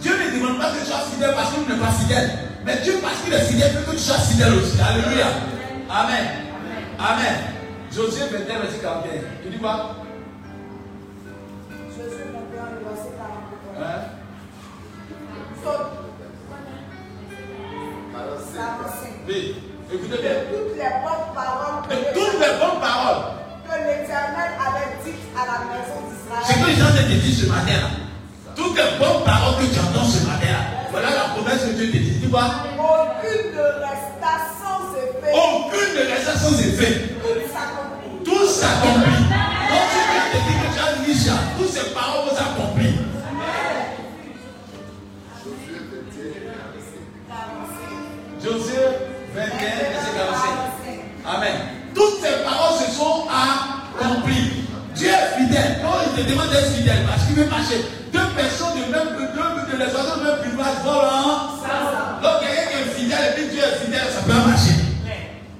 S3: Dieu ne demande pas que tu sois fidèle parce qu'il n'est pas fidèle. Mais Dieu, parce qu'il est fidèle, veut que tu sois fidèle aussi. Alléluia. Amen. Amen. Josué 21, verset 41. Il dit quoi?
S2: Josué
S3: Oui. Écoutez bien.
S2: Toutes les bonnes paroles.
S3: De toutes les bonnes paroles.
S2: Que l'Éternel avait dites à la maison d'Israël.
S3: C'est que les gens te disent ce matin là. Toutes les bonnes paroles que tu entends ce matin là. Voilà la promesse que Dieu te dit. Tu vois
S2: Aucune ne resta sans effet.
S3: Aucune ne resta sans effet.
S2: Tout s'accomplit.
S3: Tout s'accomplit. Donc tu viens te dire que tu as dit ça. Te demande d'être fidèle, parce qu'il veut marcher. Deux personnes de même deux, de les oiseaux même plumage volent. Donc quelqu'un qui est fidèle et puis Dieu est fidèle, ça peut marcher.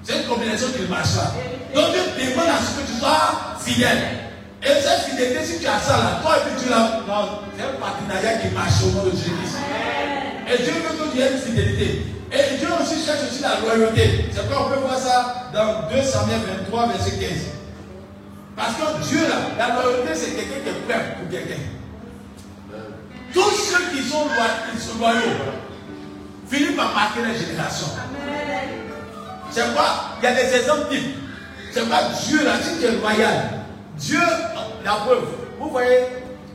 S3: C'est une combinaison qui ne marche pas. Donc Dieu demande à ce que tu sois fidèle. Et cette fidélité, si tu as ça là, toi et puis tu l'as. Non, c'est un partenariat qui marche au nom de Jésus. Et Dieu veut que tu aies une fidélité. Et Dieu aussi cherche aussi la loyauté. C'est pourquoi on peut voir ça dans 2 Samuel 23, verset 15. Parce que Dieu, là, la loyauté, c'est quelqu'un qui est prêt pour quelqu'un. Tous ceux qui sont, loyaux, finissent par marquer la génération. C'est quoi? Il y a des exemples types. C'est quoi Dieu, là, si tu loyal, Dieu, la preuve, vous voyez,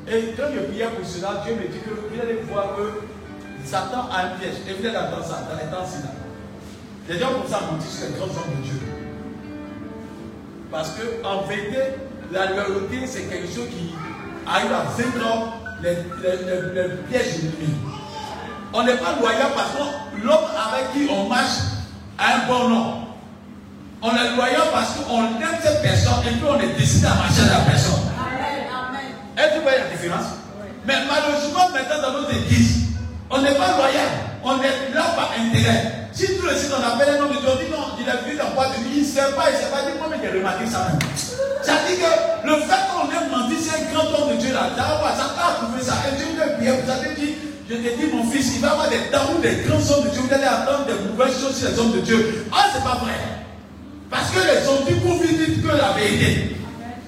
S3: et quand je priais pour cela, Dieu me dit que vous allez voir que Satan a un piège. Et vous êtes dans ça, dans les temps-ci là. Les gens comme ça mentir sur les grands hommes de Dieu. Parce que en vérité, la loyauté, c'est quelque chose qui arrive à vaincre les, les, les, pièges ennemis. On n'est pas loyal parce que l'homme avec qui on marche a un bon nom. On est loyal parce qu'on aime cette personne et puis on est décidé à marcher à la personne.
S2: Amen. Amen.
S3: Est-ce que vous voyez la différence? Mais malheureusement, maintenant dans nos églises, on n'est pas loyal. On est là par intérêt. Si tout le site on appelle un homme de Dieu, on dit non, il a vu dans boîte de nuit, il ne sait pas, il ne sait pas. Dit, moi, mais j'ai remarqué ça. Ça dit que le fait qu'on ait menti, c'est un grand homme de Dieu là. Ça t'a trouvé ça. Et Dieu veut prier. Vous avez dit, je te dis, mon fils, il va avoir des temps des grands hommes de Dieu. Vous allez attendre des nouvelles choses sur les hommes de Dieu. Ah, c'est pas vrai. Parce que les hommes du coup disent que la vérité.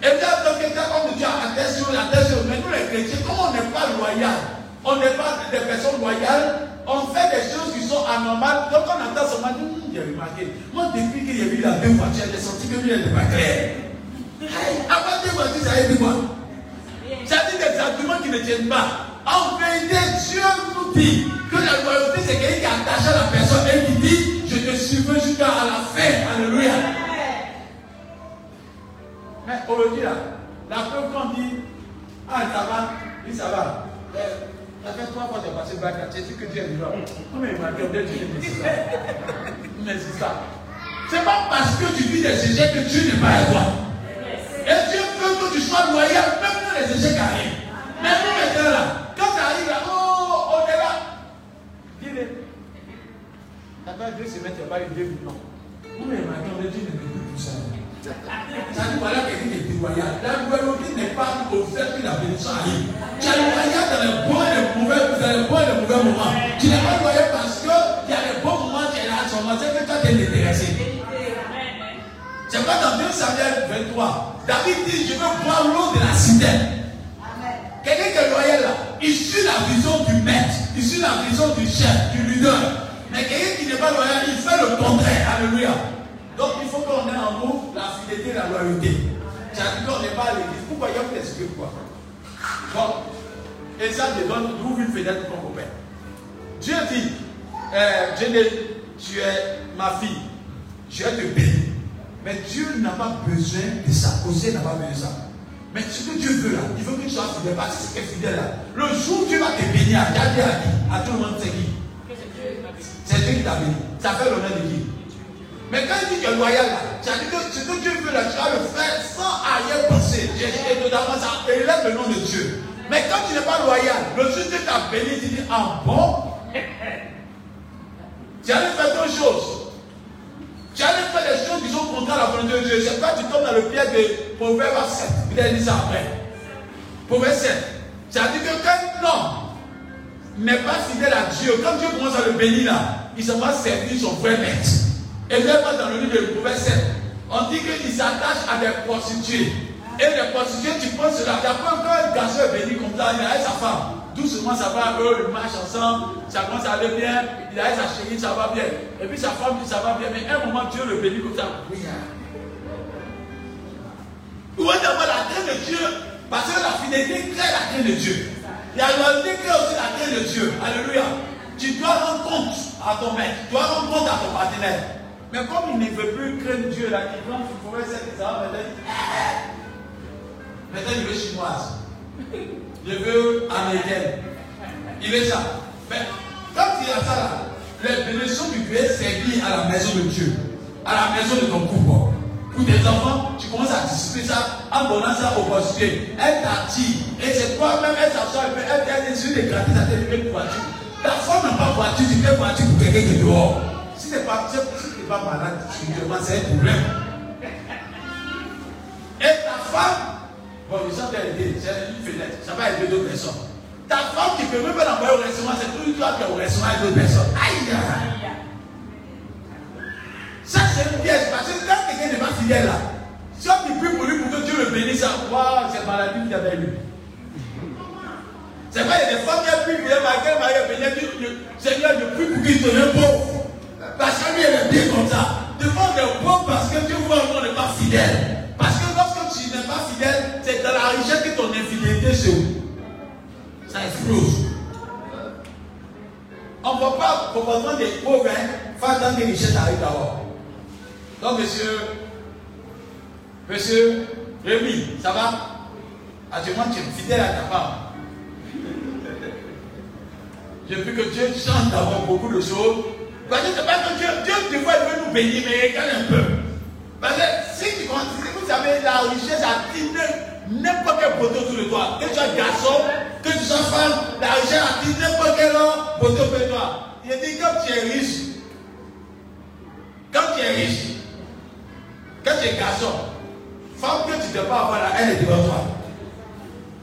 S3: Et bien, quelqu'un homme de Dieu sur la mais nous les chrétiens, comme on n'est pas loyal, on n'est pas des personnes loyales, on fait des choses qui sont anormales. Donc on entend seulement, dit, j'ai remarqué. Moi, depuis y a eu la deux voitures, j'ai senti que lui, n'est pas claire. Avant deux voitures, ça a été quoi? Ça dit des arguments qui ne tiennent pas. En vérité, Dieu nous dit que la loyauté, c'est quelqu'un qui est attaché à la personne et qui dit, je te suivrai jusqu'à la fin. Alléluia. Mais aujourd'hui, là, la preuve qu'on dit, ah, ça va, oui, ça va. Ça fait trois fois j'ai passé bac, tu sais que Dieu est vivant. Mais il m'a dit, Dieu mais c'est ça. Mais c'est ça. C'est pas parce que tu vis des échecs que Dieu n'est pas à toi. Et Dieu veut que tu sois loyal, même quand les échecs arrivent. Mais nous, maintenant là, quand ça arrive là, oh, on est là. Dis-le. Ça fait deux semaines, tu n'as pas eu deux millions. Mais maintenant, Dieu ne veut plus tout ça. Qui est déloyal. La loyauté n'est pas au fait que la bénédiction arrive. Tu es loyal dans les bons et les mauvais, dans les bons et les mauvais moments. Tu n'es pas loyal parce qu'il y a les bons moments, tu es là, son c'est que toi tu es intéressé. C'est pas dans 2 Samuel 23. David dit Je veux boire l'eau de la citerne. Quelqu'un qui est loyal là, il suit la vision du maître, il suit la vision du chef, du leader. Mais quelqu'un qui n'est pas loyal, il fait le contraire. Alléluia. Donc il faut qu'on ait en nous la fidélité et la loyauté. Dit qu'on n'est pas à l'église. Pourquoi? Il y a pourquoi Bon. Et ça te donne, ouvre une fenêtre pour ton copain. Dieu dit, euh, tu es ma fille, je vais te bénir. Mais Dieu n'a pas besoin de ça. Osée n'a pas besoin de ça. Mais ce que Dieu veut là, il veut que tu sois fidèle. Parce que c'est fidèle là. Le jour où tu vas te bénir, à qui à qui À tout le monde, c'est qui? C'est Dieu qui t'a béni. Ça fait l'honneur de qui? Mais quand il dit que tu es loyal là, ça dit que ce que Dieu veut là, tu vas le faire sans arrière-penser. Et notamment, ça élève le nom de Dieu. Mais quand tu n'es pas loyal, le Dieu t'a béni, tu dis Ah bon? Tu allais faire deux choses. Tu allais faire des choses qui sont contraires à la volonté de Dieu. C'est pas tu tombes dans le piège de Proverbe 7. Il a dit ça après. Proverbe 7. C'est-à-dire que quand l'homme n'est pas fidèle à Dieu, quand Dieu commence à le bénir là, il s'en va servir son vrai maître. Et même dans le livre de Proverbe 7, on dit qu'il s'attache à des prostituées. Et les prostituées, tu penses cela. Quand un garçon est béni comme ça, il a sa femme. Doucement, ça va, eux, ils marchent ensemble, ça commence à aller bien, il a sa chérie, ça va bien. Et puis sa femme dit, ça va bien, mais un moment, Dieu le bénit comme ça. Oui. Où est d'abord la crainte de Dieu? Parce que la fidélité crée la crainte de Dieu. La loyauté crée aussi la crainte de Dieu. Alléluia. Tu dois rendre compte à ton maître, tu dois rendre compte à ton partenaire. Mais comme il ne veut plus craindre Dieu, là, il prend, il pourrait cette ça, maintenant, il veut chinoise. Je veux américaine. Il veut ça. Mais quand il y a ça là, les bénédictions que tu es servi à la maison de Dieu, à la maison de ton couple. Pour tes enfants, tu commences à distribuer ça en donnant ça aux prostituées. Elle t'attire. Et c'est toi-même, elle s'assoit, elle t'a des des gratis à tes voiture. Ta femme n'a pas voiture, tu fais voiture pour quelqu'un qui est dehors. Si n'es pas, si pas malade, c'est un problème. Et ta femme Bon, ils sont aidés, c'est une fenêtre, ça va aider d'autres personnes. Ta femme qui peut même pas l'envoyer au restaurant, c'est tout toi qui es au restaurant avec d'autres personnes. Aïe! Ça, c'est une piège, parce que quand quelqu'un n'est pas fidèle là, si on ne prie pour lui pour que Dieu le bénisse, waouh, c'est maladie qui avait lui. C'est vrai, il y a des femmes qui ont elle, malgré Marie béni, dit Seigneur, je prie pour qu'il te donne pauvre. Parce que lui, elle est bien comme ça. Devant des pauvres parce que Dieu voit qu'on n'est pas fidèle pas fidèle, c'est dans la richesse que ton infidélité se Ça explose. On ne voit pas le comportement des pauvres hein, face dans des richesses arrivent d'abord. Donc, monsieur, monsieur Rémi, ça va? Actuellement, tu es fidèle à ta femme. J'ai vu que Dieu chante d'abord beaucoup de choses. Parce que c'est pas que Dieu, Dieu, des fois, il veut nous bénir, mais regarde un peu. Parce que si tu continues, vous savez, la richesse attire n'importe quel poteau sur le toit. Que tu sois garçon, que tu sois femme, la richesse attire n'importe quel poteau sur le toit. Il dit, quand tu es riche, quand tu es riche, quand tu es garçon, femme que tu ne peux pas avoir là, elle est devant toi.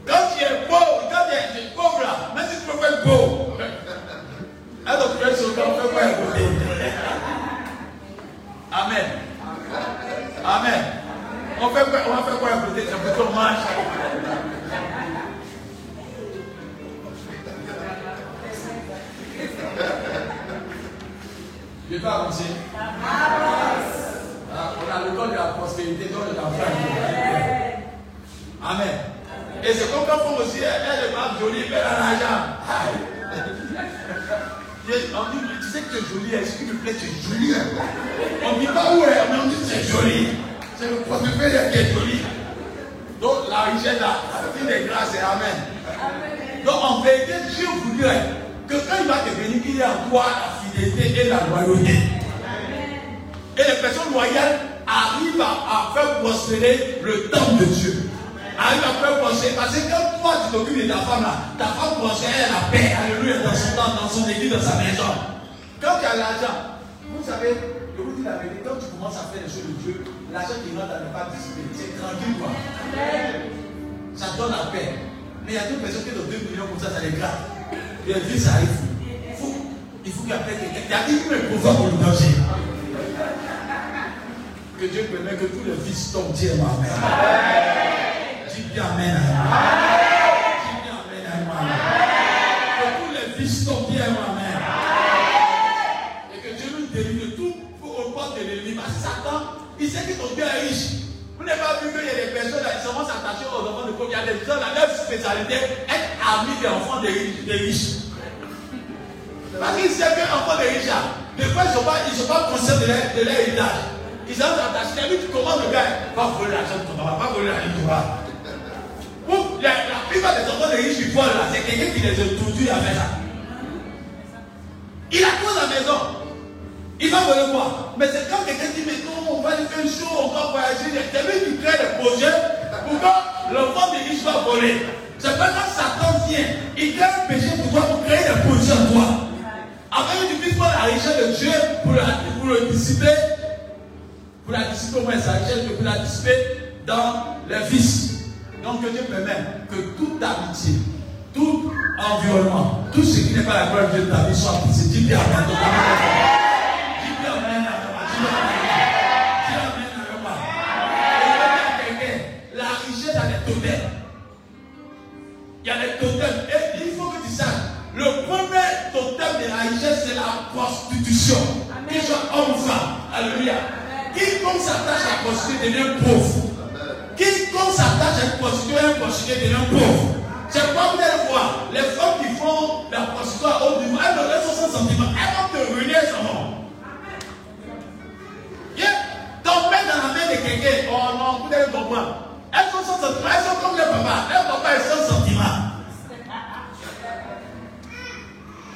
S3: Quand tu es pauvre, quand tu es pauvre là, même si tu peux faire pauvre, alors tu es sur le camp, fais quoi à côté. Amen. Amen. On, fait quoi, on va faire quoi côté C'est plutôt mange. Je vais avancer. Ah, on a le code de la prospérité dans le Amen. Amen. Et c'est comme quand on aussi, elle est pas jolie, mais elle a l'argent. On dit, tu sais que tu es jolie, est-ce qu'il me plaît, tu es jolie. On ne dit pas où est, mais on dit que c'est joli. C'est le portefeuille qui est joli. Donc la richesse, la fille des grâces, c'est Amen. Donc en vérité, Dieu voudrait que quand il va te bénir, il y a en toi la fidélité et la loyauté. Et les personnes loyales arrivent à, faire prospérer le temps de Dieu. Arrivent à faire prospérer. Parce que quand toi tu t'occupes de ta femme là, ta femme prospère la paix, alléluia, dans son temps, dans son église, dans sa maison. Quand tu as l'argent, vous savez, je vous dis la vérité, quand tu commences à faire les choses de Dieu, l'argent qui rentre n'est pas dissipé. C'est tranquille, quoi. Ça donne la paix. Mais il y a d'autres personnes qui ont 2 millions comme ça, ça les gratte. Et elles disent, ça arrive. Il faut, il faut qu'il appelle quelqu'un. Il y a qui me provoque pour le danger. Que Dieu permet que tous les fils tombent, Amen. Dis bien Amen. Bien Amen à moi. Que tous les fils tombent, dis moi Amen. Et que Dieu nous délivre de tout pour reporter l'ennemi. Parce que Satan, il sait que ton Dieu est riche. Vous n'avez pas vu qu'il y a des personnes qui sont s'attacher aux enfants de pauvres. Il y a des gens, la leur spécialité, être amis des enfants des riches. Parce qu'ils savent qu'un enfant des riches, des fois, ils ne sont sont pas conscients de leur, de leur héritage. Ils sont attachés. Tu vu, tu commandes le gars, va voler l'argent de ton papa, va voler l'argent de ton papa? Pour la, la plupart des c'est quelqu'un qui les a à faire ça. Il a tout la maison. Il va voler quoi? Mais c'est quand quelqu'un dit, mais non, on va aller faire chaud, on va voyager. C'est lui qui crée le projet pour que l'enfant des riches va voler. C'est pas quand Satan vient, il crée un péché pour toi, pour créer des projets en toi. Après, tu puisses la richesse de Dieu pour, la, le dissiper, pour la dissiper au moins sa richesse, pour la dissiper dans les vices. Donc que Dieu permet que toute amitié, tout environnement, tout ce qui n'est pas la gloire de Dieu de ta vie soit pissé. Dis bien amen. Dis bien amen. Dis amen avec moi. Et je vais dire à quelqu'un, la richesse a des totems. Il y a des totems. Et il faut que tu saches, le premier totem de la richesse, c'est la prostitution. Que tu sois homme ou femme. Alléluia. Quiconque s'attache à la prostitution devient pauvre. Quiconque s'attache à une prostituée, un prostitué devient pauvre. C'est pas allez voir, les femmes qui font la prostitution haut niveau, elles elles sont sans sentiment, elles vont te ruiner nom. Yeah. Tomber dans la main de quelqu'un, oh non, vous allez comprendre. Elles sont sans sentiment, elles sont comme les papas, les papas est sans sentiment.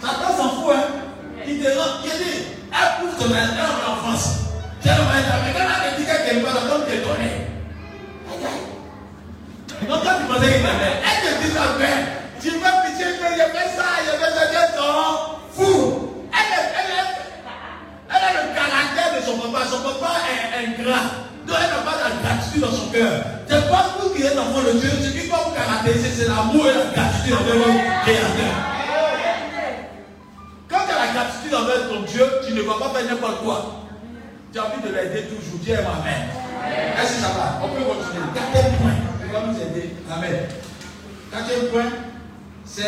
S3: Satan s'en fout, hein. Il te rend, il dit, elle pousse ton enfance. C'est le moyen, mais quand elle te dit qu'elle va, comme t'es donné. Donc quand tu pensais qu'il t'avait, elle te dit ça fait. Tu veux pitié, mais j'ai fait ça, j'ai fait ça, ton fou. Elle, elle, elle, elle a le caractère de son papa. Son papa est ingrat. Donc elle n'a pas la gratitude dans son cœur. C'est pas vous qui êtes enfant de Dieu. Ce qui va vous caractériser, c'est l'amour et la gratitude envers le Créateur. Quand tu as la gratitude envers ton Dieu, tu ne vas pas faire n'importe quoi. Tu as envie de l'aider toujours. Dieu aime Amen. Est-ce que ça va? On peut continuer. Quatrième point va nous aider. Amen. Quatrième point, c'est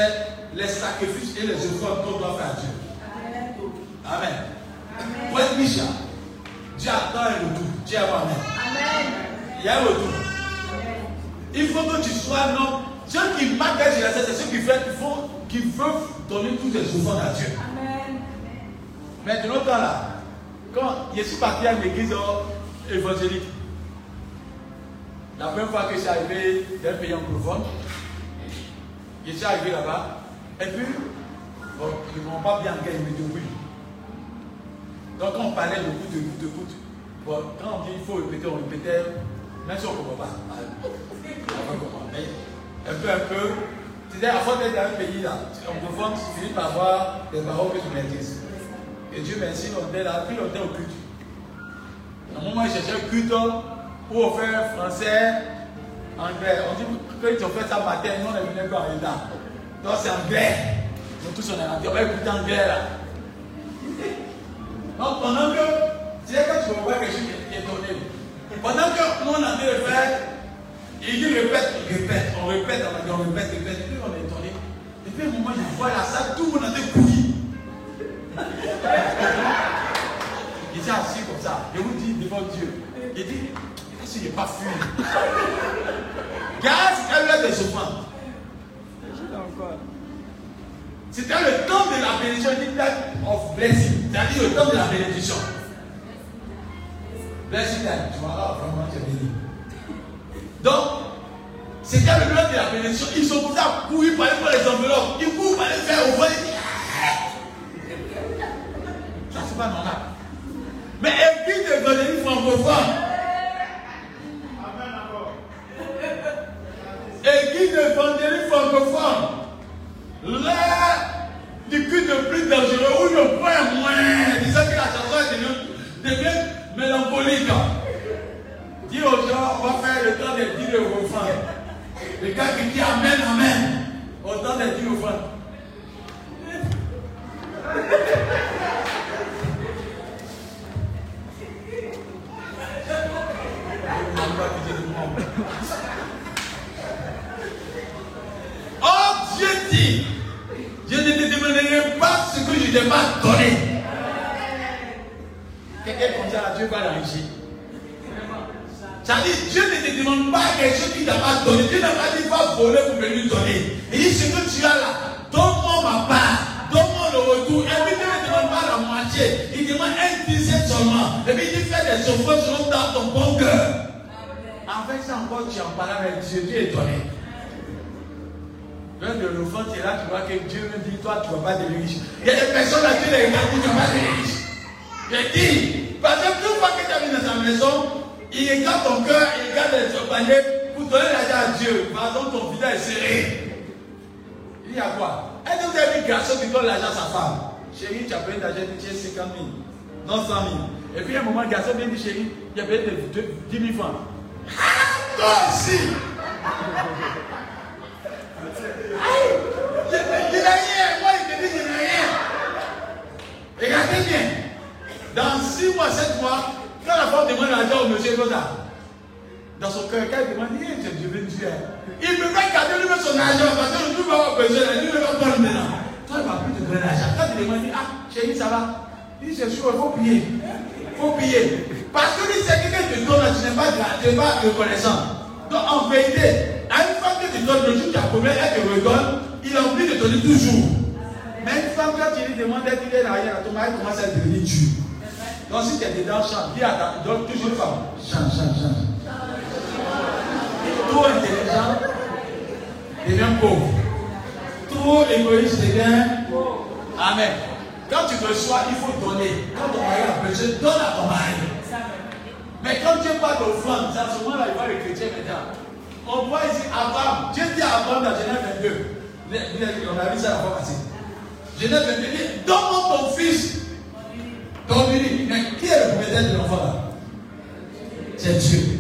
S3: les sacrifices et les offrandes qu'on doit faire à Dieu. Amen. Amen. Pour être Micha, Dieu attend un retour. Dieu avant Amen. Amen. Il y a un retour. Il faut que tu sois non. Ceux qui marquent les c'est ceux qui, fait, qui, font, qui veulent donner toutes les offrandes à Dieu. Amen. Mais de l'autre temps là, quand je suis parti à l'église évangélique, la première fois que je suis arrivé d'un pays anglophone, je suis arrivé là-bas, et puis, bon, ils ne m'ont pas bien engagé, ils me disent oui. Donc quand on parlait de de coup de coup, bon, quand on dit il faut répéter, on répétait, même si on ne comprend pas. On va comprendre. Mais un peu, un peu, c'est-à-dire à force d'être dans un pays là, anglophone, tu finis par avoir des paroles que tu maîtrises. Et Dieu merci, on était là, puis on était au culte. À un moment, je cherchais un culte on fait français, anglais. On dit que tu as fait ça matin, nous on est venu en retard. Donc c'est anglais. Nous tous on est rentrés, on va écouter anglais là. Donc pendant que, sais que tu voir quelque chose qui est donné. Pendant que nous on a de faire, il dit répète, répète, on répète, on dit on répète, répète, et puis on est étonné. Et puis à un moment, je vois la salle, tout le monde a été couillé. Il s'est assis comme ça. Je vous dis devant Dieu. Il dit, si je n'ai pas fui. Gaz, elle a des offrandes. C'était le temps de la bénédiction, dit of blessing. C'est-à-dire le temps de la bénédiction. Blessing. Tu vois là, vraiment, tu es béni. Donc, c'était le temps de la bénédiction. Ils sont comme ça, courir pour les enveloppes. Ils courent pour aller faire au vol. Ça, c'est pas normal. Mais évite de donner une francophone. Église évangélique francophone, l'ère du culte le plus dangereux, où le point moins, disant que la chanson est devient mélancolique. Dis aux gens, on va faire le temps des dix offrandes. Le gars qui dit Amen, Amen, au temps des dix offrandes. Oh Dieu dit, je ne te demanderai pas ce que je ne t'ai pas donné. Quelqu'un comme ça, Dieu va l'enrichir. Ça dit, Dieu ne te demande pas quelque chose qu'il t'a pas donné. Dieu n'a pas dit va voler pour venir donner. Il dit ce que tu as là, donne-moi ma part, donne-moi le retour. Et puis Dieu ne demande pas la moitié, il demande un dixième seulement. Et puis il dit fais des offrandes selon dans ton bon cœur. Avec ça encore, tu en parles avec Dieu, Dieu est donné. L'un de l'offrande, c'est là, tu vois que Dieu me dit, toi, tu ne vas pas devenir riche. Il y a des personnes à qui les tu ne vas pas devenir riche. Je dis, parce que toute fois que tu arrives dans sa maison, il regarde ton cœur, il regarde ton panier pour donner l'argent à Dieu. Par exemple, ton visage est serré. Il dit à quoi? Est-ce que vous avez vu garçon qui donne l'argent à sa femme? Chérie, tu as payé d'argent, tu as 50 000, non 100 000. Et puis à un moment, le garçon vient dire Chérie, tu as payé 10 000 francs. Ah, toi aussi Je ne dis rien, moi il te dit je n'ai rien. Regardez bien. Dans 6 mois, 7 mois, quand la femme demande l'argent au monsieur Goda, dans son cœur, quand il demande, hey, je Dieu. Il me fait garder lui son argent parce que lui va avoir besoin, lui ne va pas maintenant. Toi, il ne va plus te donner l'argent. Quand il demande, ah, chérie, ça va. Il dit, c'est sûr, il faut payer. Il faut payer. Parce que lui, c'est quelqu'un qui donne, tu n'es pas, tu pas reconnaissant. Donc, en vérité, à une femme que tu donnes, le jour qui a problème, elle te redonne, il a oublié de te donner toujours. Mais une femme, quand tu lui demandes d'être l'arrière, ton mari commence à devenir dur. Donc si tu es dedans, chante. Dis à ta, donne toujours une femme. Chante, chante, chante. Trop intelligent devient pauvre. Trop égoïste devient Amen. Quand tu reçois, il faut donner. Quand ton mari a besoin, donne à ton mari. Mais quand Dieu parle d'offrande, c'est à ce moment-là, il voit les chrétiens maintenant. On voit ici Abraham. Dieu dit à Abraham dans Genève 22. On a vu ça la fois passée. Genève 22 dit Donne-moi ton fils donc lui mais qui est le propriétaire de l'enfant là? C'est Dieu.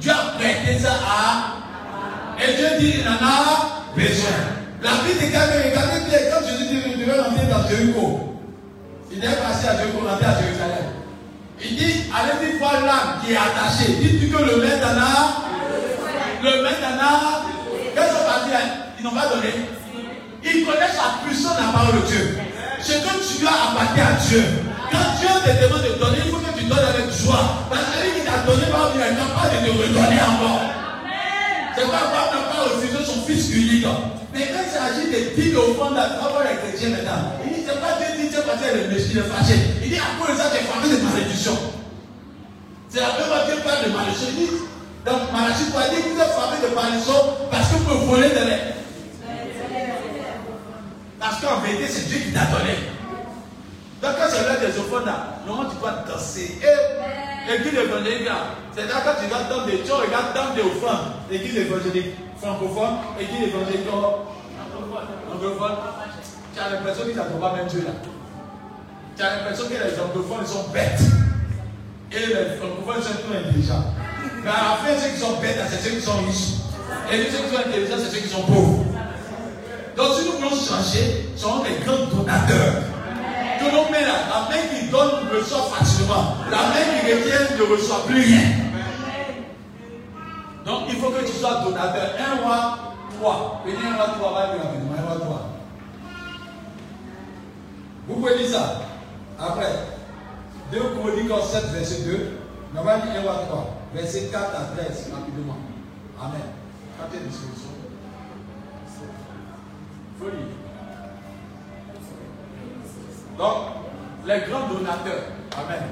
S3: Dieu a prêté ça à. Et Dieu dit, il en a besoin. La de quelqu'un, regardez bien, quand Jésus dit, il devait rentrer dans Jéricho. Il est passé à Jéricho, rentrer à Jérusalem. Il dit, allez-y voir l'âme qui est attachée. Dites-lui que le maître. Le maître. Qu'est-ce qu'on va dire Ils n'ont pas donné. Ils connaissent la puissance de la parole de Dieu. Ce que tu as appartient à Dieu. Quand Dieu te demande de donner, il faut que tu donnes avec joie. Parce que lui qui t'a donné, il n'est capable de te redonner encore. C'est pas n'a pas refusé fils unique. Mais quand il s'agit de dire au fond d'avoir les chrétiens maintenant, il dit, c'est pas Dieu dit, c'est parce qu'il est méchant, il est fâché. Il dit, à cause de ça, es frappé de malédiction. C'est la première fois Dieu parle de malédiction. Il dit, donc Malachie quoi dire, vous êtes frappé de malédiction parce que vous volez de l'air. Parce qu'en vérité, c'est Dieu qui t'a donné. Donc quand c'est l'heure des offrandes, normalement tu dois danser. Et l'église évangélique, c'est là quand tu regardes dans des, tu regardes dans des offrandes, l'église évangélique francophone, l'église évangélique anglophone, tu as l'impression qu'ils n'attendent pas même Dieu là. Tu as l'impression que les anglophones sont bêtes. Et les francophones sont trop intelligents. Mais à la fin, ceux qui sont bêtes, c'est ceux qui sont riches. Et ceux qui sont intelligents, c'est ceux qui sont pauvres. Donc si nous voulons changer, serons des grands donateurs là, la main qui donne reçoit facilement. La main qui retient ne reçoit plus rien. Donc il faut que tu sois donateur. Un roi, trois. Venez un roi, trois, va. Un roi, trois. Vous pouvez dire ça. Après, 2 Chroniques 7, verset 2. On va dire un roi, trois. Verset 4 à 13, rapidement. Amen. Quand tu es disposition. Folie. Donc, les grands donateurs. Amen.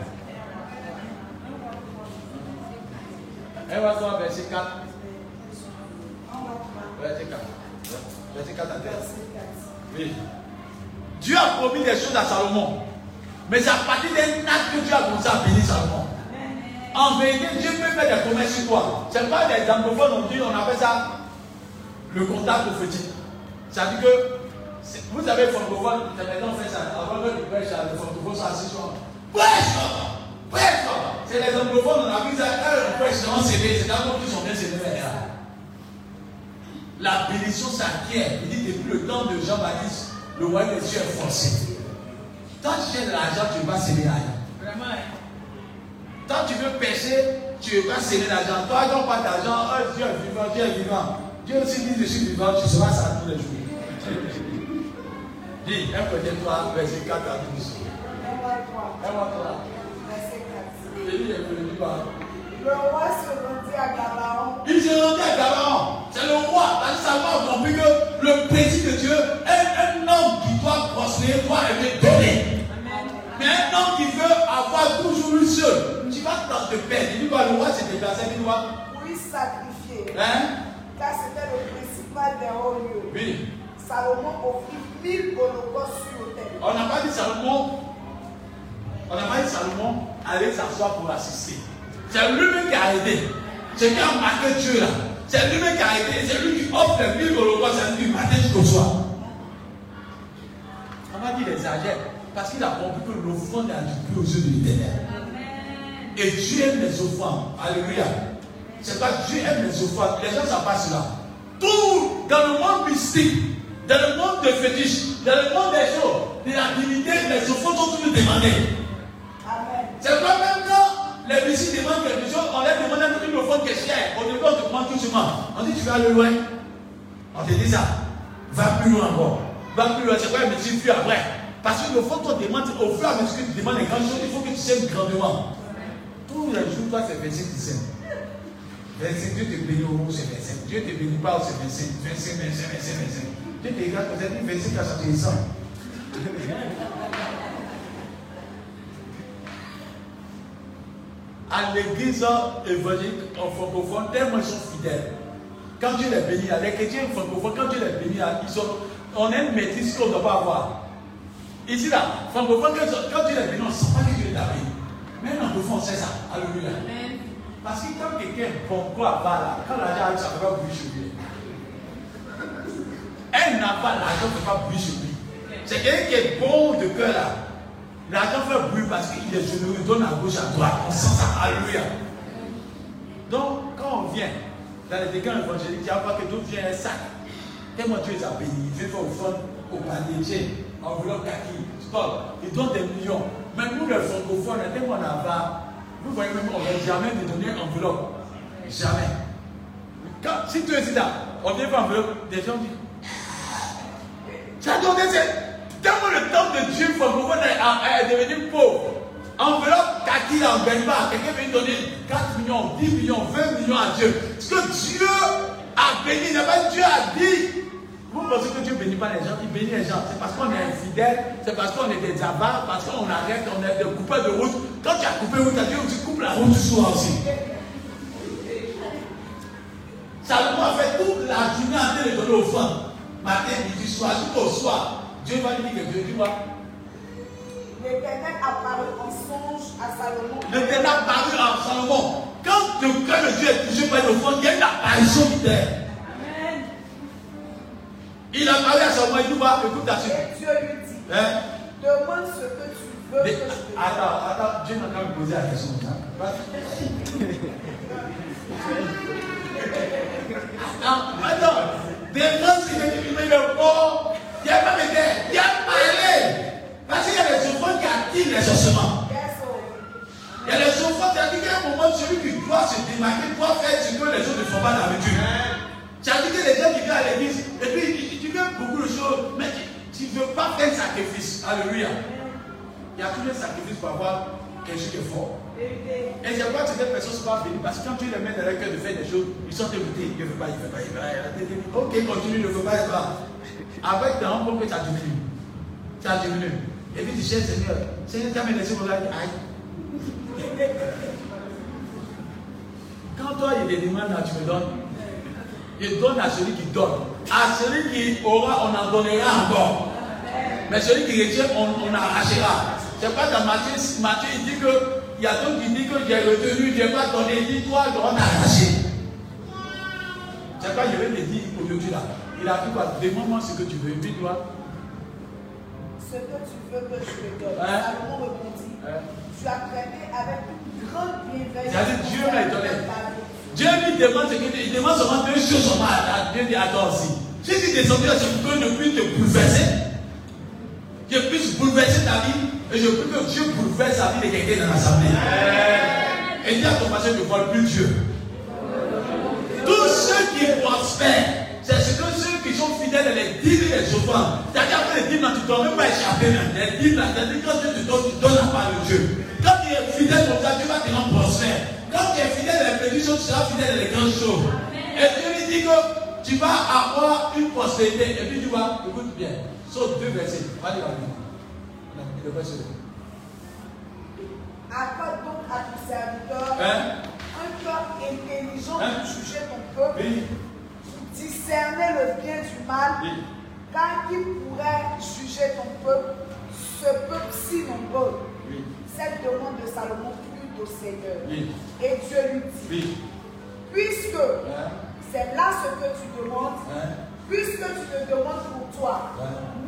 S3: 1 va verset 4. Verset 4. Verset 4 à 13. Oui. Dieu a promis des choses à Salomon. Mais c'est à partir d'un acte que Dieu a commencé à bénir Salomon. En vérité, Dieu peut faire des promesses sur toi. Ce n'est pas des anglophones, on dit, on appelle ça le contact prophétique. C'est-à-dire que vous savez, francophone, maintenant fait ça. Avant que tu prêches, les francophones sont assis sur Prêche Prêche C'est les anglophones, on a vu ça. Quand on prêche, c'est d'abord qu'ils sont bien CD là. La bénédiction s'acquiert. Il dit depuis le temps de Jean-Baptiste, le royaume des cieux est forcé. Quand tu cherches de l'argent, tu vas céder l'argent. Vraiment. Quand tu veux pêcher, tu vas céder l'argent. Toi, quand pas d'argent, oh, Dieu est vivant, Dieu est vivant. Dieu aussi dit je suis vivant, tu seras ça tous les jours. Dis, un côté toi, verset 4 à 12. Un mois 3.
S2: Verset 4.
S3: Et lui, est venu
S2: Le roi se à Gabaon.
S3: Il s'est rendu à Gabaon. C'est le roi. Parce que ça va compris que le président de Dieu est un homme qui doit prospérer, doit aimer donner. Mais un homme qui veut avoir toujours lui seul, tu vas dans te perdre. Il dit le roi s'est déplacé, il dit
S2: y sacrifier.
S3: Hein?
S2: Car c'était le principal des hauts lieux.
S3: Oui.
S2: Salomon offrit mille holocaustes sur l'autel.
S3: On n'a pas dit Salomon. On n'a pas dit Salomon aller s'asseoir pour assister. C'est lui-même qui a aidé. C'est qui a marqué Dieu là. C'est lui-même qui a aidé. C'est lui qui offre les mille holocaustes du matin jusqu'au soir. On va dire les exagère. Parce qu'il a compris que l'offrande a du plus aux yeux de l'éternel. Et Dieu aime les offrandes. Alléluia. C'est pas Dieu aime les offrandes. Les gens ne savent pas cela. Tout dans le monde mystique, dans le monde des fétiches, dans le monde des choses, de la divinité, les offrandes sont toujours demandées.
S2: Amen.
S3: C'est pas même quand les visites demandent quelque chose, on leur demande un offrande qui est chère. Au début, on te demande tout seulement. On dit tu vas aller loin. On te dit ça. Va plus loin encore. Va plus loin. C'est quoi mais tu fuis après. Parce que l'offrande, qu'on demande, au fur et à mesure que tu demandes les grandes choses, il faut que tu sèmes grandement. Tous les jours, toi, c'est 25 tu sèmes. 25, Dieu te bénit au c'est 25. Dieu te bénit pas au c'est 25. 25, 25, 25, 25. Dieu te regarde peut-être 25 à ça te descend. à l'église évangélique en francophone, tellement ils sont fidèles. Quand Dieu les bénit, les chrétiens francophones, quand Dieu les bénit, ils sont, on a une maîtrise qu'on ne doit pas avoir. Ici, là, francophone, quand Dieu les bénit, on ne sent pas que Dieu les a béni. Mais en anglophone, on sait ça. Alléluia. Parce que quand quelqu'un est bon, quoi, là, quand l'argent arrive, ça ne va pas bouger sur lui. Elle n'a pas l'argent, ne peut pas bouger sur lui. C'est quelqu'un qui est bon de cœur, là. L'argent fait bruit parce qu'il est généreux, donne à gauche, à droite. On sent ça. Alléluia. Donc, quand on vient dans les dégâts évangéliques, il n'y a pas que tout vient un sac. Tellement Dieu les a bénis. Il fait faire offrande au panier, enveloppe kaki, stop. Il donne des millions. Mais nous, les francophones, tellement on a pas. Vous voyez même, on ne va jamais nous donner enveloppe. Jamais. Si tu es là, on vient faire enveloppe, des gens disent Tu as donné. Tellement le temps de Dieu francophone est, devenu pauvre. Enveloppe kaki gagne pas. Quelqu'un vient donner 4 millions, 10 millions, 20 millions à Dieu. Ce que Dieu a béni, n'est pas Dieu a dit. Vous pensez que Dieu ne bénit pas les gens, il bénit les gens. C'est parce qu'on est infidèle, c'est parce qu'on est des avares, parce qu'on arrête, on est des coupeurs de route. Quand tu as coupé route, Dieu tu coupes la route du soir aussi. Salomon a fait toute la journée en train de donner aux femmes. Matin, midi, soir, jusqu'au soir. Dieu va lui dire que Dieu dit quoi?
S2: L'Éternel apparut en songe à Salomon.
S3: L'Éternel apparut en Salomon. Quand le cœur de Dieu est touché par le fond, il y a une apparition terre. Il a parlé à Salomon, il dit quoi Écoute la suite.
S2: Et Dieu lui dit
S3: Hein?
S2: Demande ce que tu veux
S3: Mais,
S2: que je te
S3: attends, attends, Dieu n'a me poser la question. hein? Attends, attends. Des gens qui mais le corps, il n'y a pas de il y a parlé. Parce qu'il y a des enfants qui attirent les ossements. Il y a les enfants qui attirent qu'à un moment, celui qui doit se démarquer, doit faire ce que les autres ne font pas d'habitude. C'est-à-dire que les gens qui viennent à l'église, et puis tu, fais beaucoup de choses, mais tu ne veux pas faire un sacrifice. Alléluia. Il y a tous les sacrifices pour avoir quelque chose de fort. Et je crois que certaines personnes ne sont pas parce que quand tu les mets dans leur cœur de faire des choses, ils sont dégoûtés. Il ne veut pas, il ne veut pas, il veut pas. Ok, continue, ne veut pas, il pas. Avec temps, on que ça diminue. Ça diminue. Et puis tu cherches Seigneur. Seigneur, tu as les choses là. Aïe. Quand toi, il te demande, tu me donnes. Il donne à celui qui donne. À celui qui aura, on en donnera encore. Mais celui qui retient, on, on arrachera. C'est pas dans Matthieu, Matthieu, il dit que, il y a d'autres qui disent que j'ai retenu, je n'ai pas donné, il dit toi, on a arraché. C'est pas, je vais te dire aujourd'hui là. Il a dit quoi? Demande-moi ce que tu veux. Puis toi,
S2: Ce que tu veux que je te donne.
S3: Hein?
S2: Salomon répondit
S3: Hein?
S2: Tu as traité avec une grande bienveillance.
S3: C'est-à-dire, Dieu m'a étonné. Dieu lui demande ce que il demande seulement deux choses à Dieu dit à toi aussi. Si tu descends pour que je puisse te bouleverser. Et je peux que Dieu bouleverse la vie de quelqu'un dans l'assemblée. Et dis à ton passé, ne vois plus Dieu. Tous ceux qui prospèrent, c'est ce que ceux qui sont fidèles à les dîmes et les offrandes. C'est-à-dire que les dîmes, là, tu ne dois même pas échapper. même. Les dîmes, là, c'est-à-dire que quand Dieu te donne, tu donnes la part de Dieu. Quand tu es fidèle comme ça, Dieu va te rendre prospère. Quand tu es fidèle, les petites choses, tu seras fidèle dans les grandes choses. Et Dieu lui dit que tu vas avoir une postérité. Et puis tu vas, écoute bien, saute deux versets. Allez, allez. Le verset.
S2: Accorde donc à ton serviteur
S3: Hein?
S2: un cœur intelligent
S3: Hein?
S2: pour juger ton peuple,
S3: Oui,
S2: discerner le bien du mal,
S3: oui.
S2: car qui pourrait juger ton peuple, ce peuple si nombreux
S3: Oui,
S2: Cette demande de Salomon plut au Seigneur. Et Dieu lui dit, puisque
S3: Hein?
S2: c'est là ce que tu demandes,
S3: Hein?
S2: puisque tu te demandes pour toi,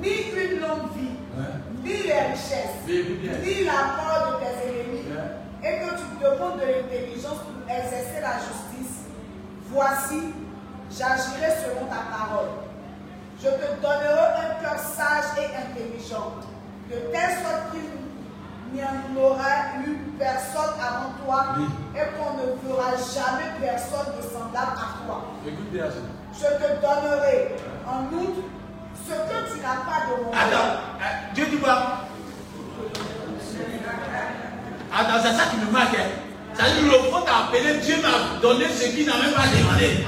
S2: ni une longue vie,
S3: Hein?
S2: ni les richesses, ni la peur de tes ennemis,
S3: Ouais.
S2: et que tu demandes de l'intelligence pour exercer la justice, voici, j'agirai selon ta parole. Je te donnerai un cœur sage et intelligent, de telle sorte qu'il n'y en aura eu personne avant toi,
S3: Oui.
S2: et qu'on ne fera jamais personne de semblable à toi.
S3: Écoute bien.
S2: Je te donnerai en outre ce que tu n'as pas demandé.
S3: Attends, euh, Dieu dit quoi Attends, c'est ça qui me marque. hein. Ça veut dire le fond t'a appelé, Dieu m'a donné ce qu'il n'a même pas demandé.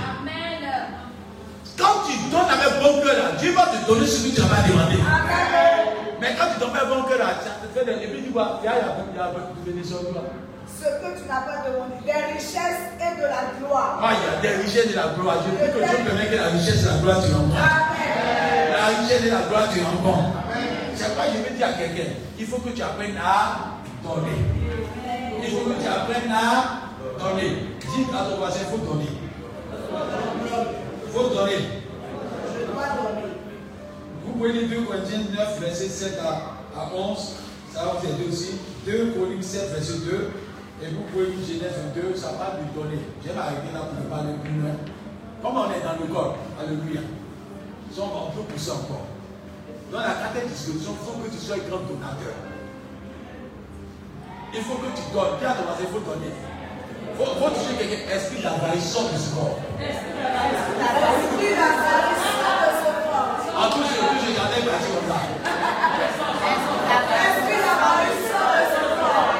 S3: Quand tu donnes avec bon cœur, là, Dieu va te donner ce que tu n'as pas demandé.
S2: Amen.
S3: Mais quand tu donnes avec bon cœur, là, ça te fait des... Et puis tu vois, il y a, il y
S2: Ce que tu n'as pas demandé, des richesses et de la gloire.
S3: Ah, il y a des richesses de la gloire. Je prie que Dieu permet que la richesse de la gloire tu rencontres.
S2: Amen.
S3: La richesse de la gloire tu rencontres. C'est quoi je veux dire à quelqu'un Il faut que tu apprennes à donner. Il faut que tu apprennes à donner. Dis à ton voisin, il faut donner. Il faut donner.
S2: Je dois donner.
S3: Vous pouvez lire 2 Corinthiens 9, verset 7 à, à 11. Ça va vous aider aussi. 2 Corinthiens 7, verset 2. Et vous pouvez lire Genèse 22, ça parle de donner. Je vais là pour ne pas aller plus loin. Comme on est dans le corps, alléluia. Ils sont on peut pousser encore. Dans la quatrième discussion, il faut que tu sois un grand donateur. Il faut que tu donnes. À ton voisin, il faut donner. Il faut, faut toucher quelqu'un. Esprit d'avarice sort ce corps.
S2: L'esprit d'avarice sort de ce corps.
S3: En tout cas, je j'en ai parti comme ça.
S2: L'esprit d'avarice sort de ce corps.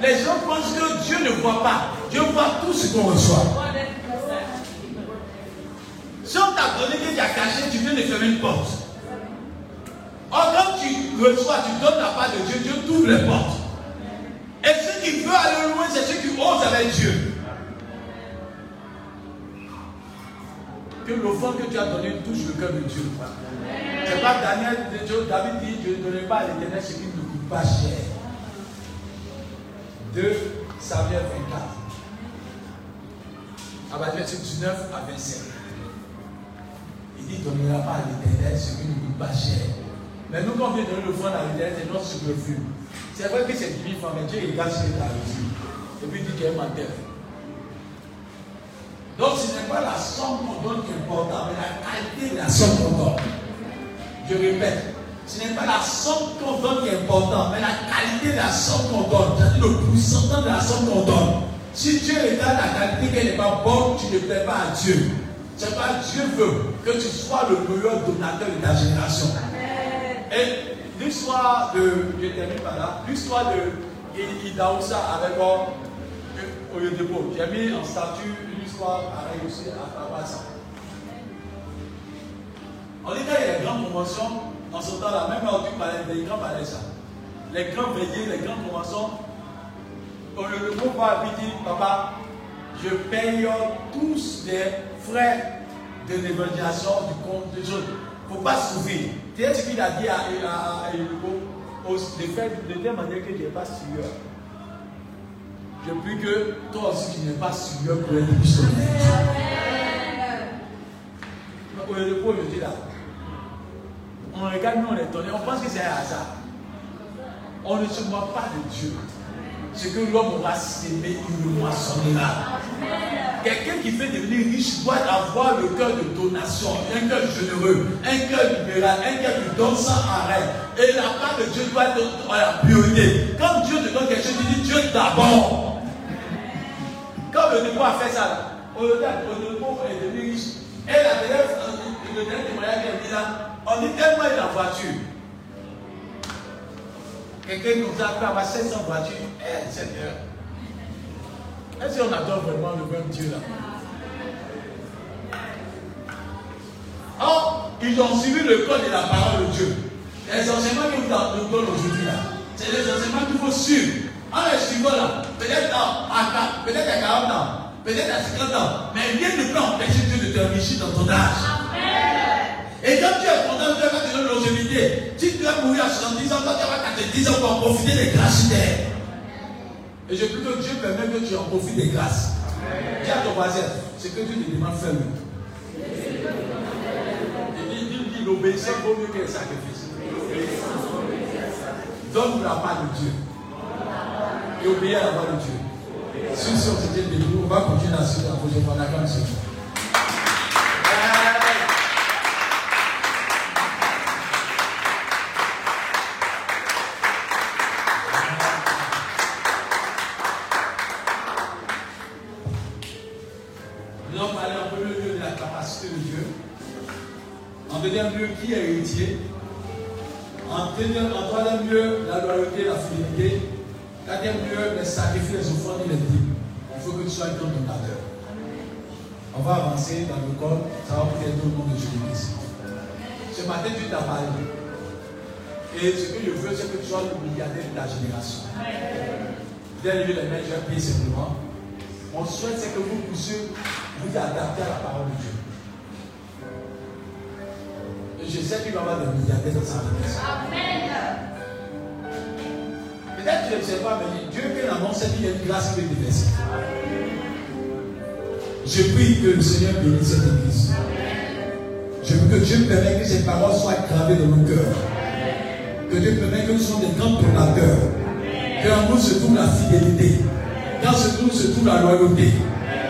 S3: Les gens pensent que Dieu ne voit pas. Dieu voit tout qu'on reçoit. Si on t'a donné que tu as caché, tu viens de fermer une porte. Or, quand tu reçois, tu donnes la part de Dieu, Dieu t'ouvre les portes. Et ceux qui veulent aller loin, c'est ceux qui osent avec Dieu. Que l'offrande que tu as donnée touche le cœur de Dieu. C'est pas Daniel, David dit, je ne donnerai pas à l'éternel ce qui ne coûte pas cher. Mais nous, quand on vient donner l'offrande à l'éternel, c'est notre superflu. C'est vrai que c'est 10 000 francs, mais Dieu regarde ce que tu as. Et puis il dit qu'il est menteur. Donc ce n'est pas la somme qu'on donne qui est importante, mais la qualité de la somme qu'on donne. Je répète, ce n'est pas la somme qu'on donne qui est importante, mais la qualité de la somme qu'on donne, c'est-à-dire le pourcentage de la somme qu'on donne. Si Dieu regarde la qualité qu'elle n'est pas bonne, tu ne plais pas à Dieu. C'est pas Dieu veut que tu sois le meilleur donateur de ta génération. Et l'histoire de, je termine par là, l'histoire de Idaoussa avec Oyedepo, j'ai mis en statut une histoire pareille aussi à Tabassa. On dit qu'il y a les grandes conventions, en ce temps-là, même quand tu parlais des grands palais, ça. Les grands veillées, les grandes conventions, Oyedepo va dire, papa, je paye tous les frais de l'évangélisation du compte de choses. Il ne faut pas souffrir. Tu sais ce qu'il a dit à, au- de faire de telle manière que tu n'es pas sûr. Je prie que toi aussi tu n'es pas sûr pour être repos, je dis là. On regarde, nous on est étonné, on pense que c'est un hasard. On ne se moque pas de Dieu. Ce que l'homme aura sémé, il le moissonnera. Quelqu'un qui fait devenir riche doit avoir le cœur de donation, un cœur généreux, un cœur libéral, un cœur qui donne sans arrêt. Et la part de Dieu doit être la priorité. Quand Dieu te donne quelque chose, tu dis Dieu d'abord. Quand le démon a fait ça, regarde, le démon est devenu riche. Et la dernière, le dernier témoignage qu'il a dit là, on dit tellement il est en voiture. Quelqu'un nous a avoir 700 voitures. Eh, Seigneur. Est-ce qu'on adore vraiment le même Dieu là? Or, ils ont suivi le code de la parole de Dieu. Les enseignements vous nous donnent aujourd'hui là, c'est les enseignements qu'il faut suivre. En les suivant là, peut-être à, peut à 40 ans, peut-être à 50 ans, mais rien ne peut empêcher Dieu de te enrichir dans ton âge. Et quand tu es content, Dieu va te longévité. Tu vas mourir à 70 ans, toi tu vas 90 ans pour en profiter des grâces terre. Et je prie que Dieu permet que tu en profites des grâces. Dis à ton voisin, c'est que Dieu te demande fais-le. Il dit, dit l'obéissance vaut mieux le sacrifice. Donne la part de Dieu. Et obéis à la voix de Dieu. Si on s'était debout, on va continuer à suivre la prochaine fois. Ce matin, tu t'as parlé. Et ce que je veux, c'est que tu sois le milliardaire de ta génération. Viens lever les mains, je vais prier simplement. Mon souhait, c'est que vous puissiez vous adapter à la parole de Dieu. Je sais qu'il va y avoir des milliardaires dans sa vie. Amen. Peut-être que tu ne sais pas, mais Dieu fait l'annonce qu'il y a une grâce qui est déversée. Je prie que le Seigneur bénisse cette église. Je prie que Dieu permette que ces paroles soient gravées dans nos cœurs. Que Dieu permette que nous soyons des grands donateurs. Qu'en nous se trouve la fidélité. Qu'en nous se trouve la loyauté.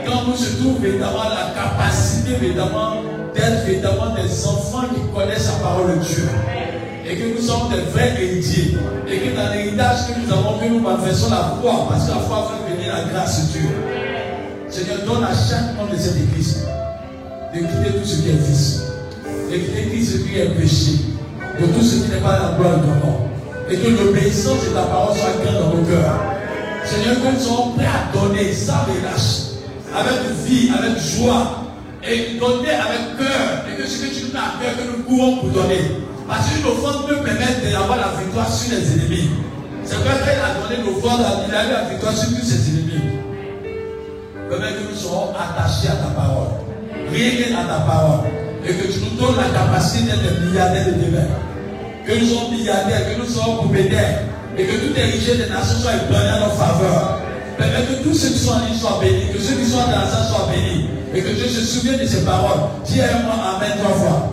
S3: Qu'en nous se trouve évidemment la capacité évidemment d'être évidemment des enfants qui connaissent la parole de Dieu. Et que nous sommes des vrais héritiers. Et que dans l'héritage que nous avons vu, nous manifestons la foi. Parce que la foi fait venir la grâce de Dieu. Seigneur, donne à chaque homme de cette église de quitter tout ce qui est vice. De quitter tout ce qui est péché. De tout ce qui n'est pas la gloire de ton. Et que l'obéissance de ta parole soit grande dans nos cœurs. Seigneur, que nous soyons prêts à donner sans relâche. Avec vie, avec joie et donner avec cœur. Et que ce que tu nous mets à cœur, que nous pouvons pour donner. Parce qu'une offrande peut permettre d'avoir la victoire sur les ennemis. C'est vrai qu'elle a donné l'offrande, il a eu la victoire sur tous ses ennemis. Que nous soyons attachés à ta parole. Rien à ta parole. Et que tu nous donnes la capacité d'être milliardaires de demain. Que nous soyons milliardaires, que nous soyons propriétaires. Et que toutes les des nations soient épargnées à notre faveur. Permets que tous ceux qui sont en ligne soient bénis. Que ceux qui sont dans la salle soient bénis et que Dieu se souvienne de ces paroles. Dis à moi Amen trois fois.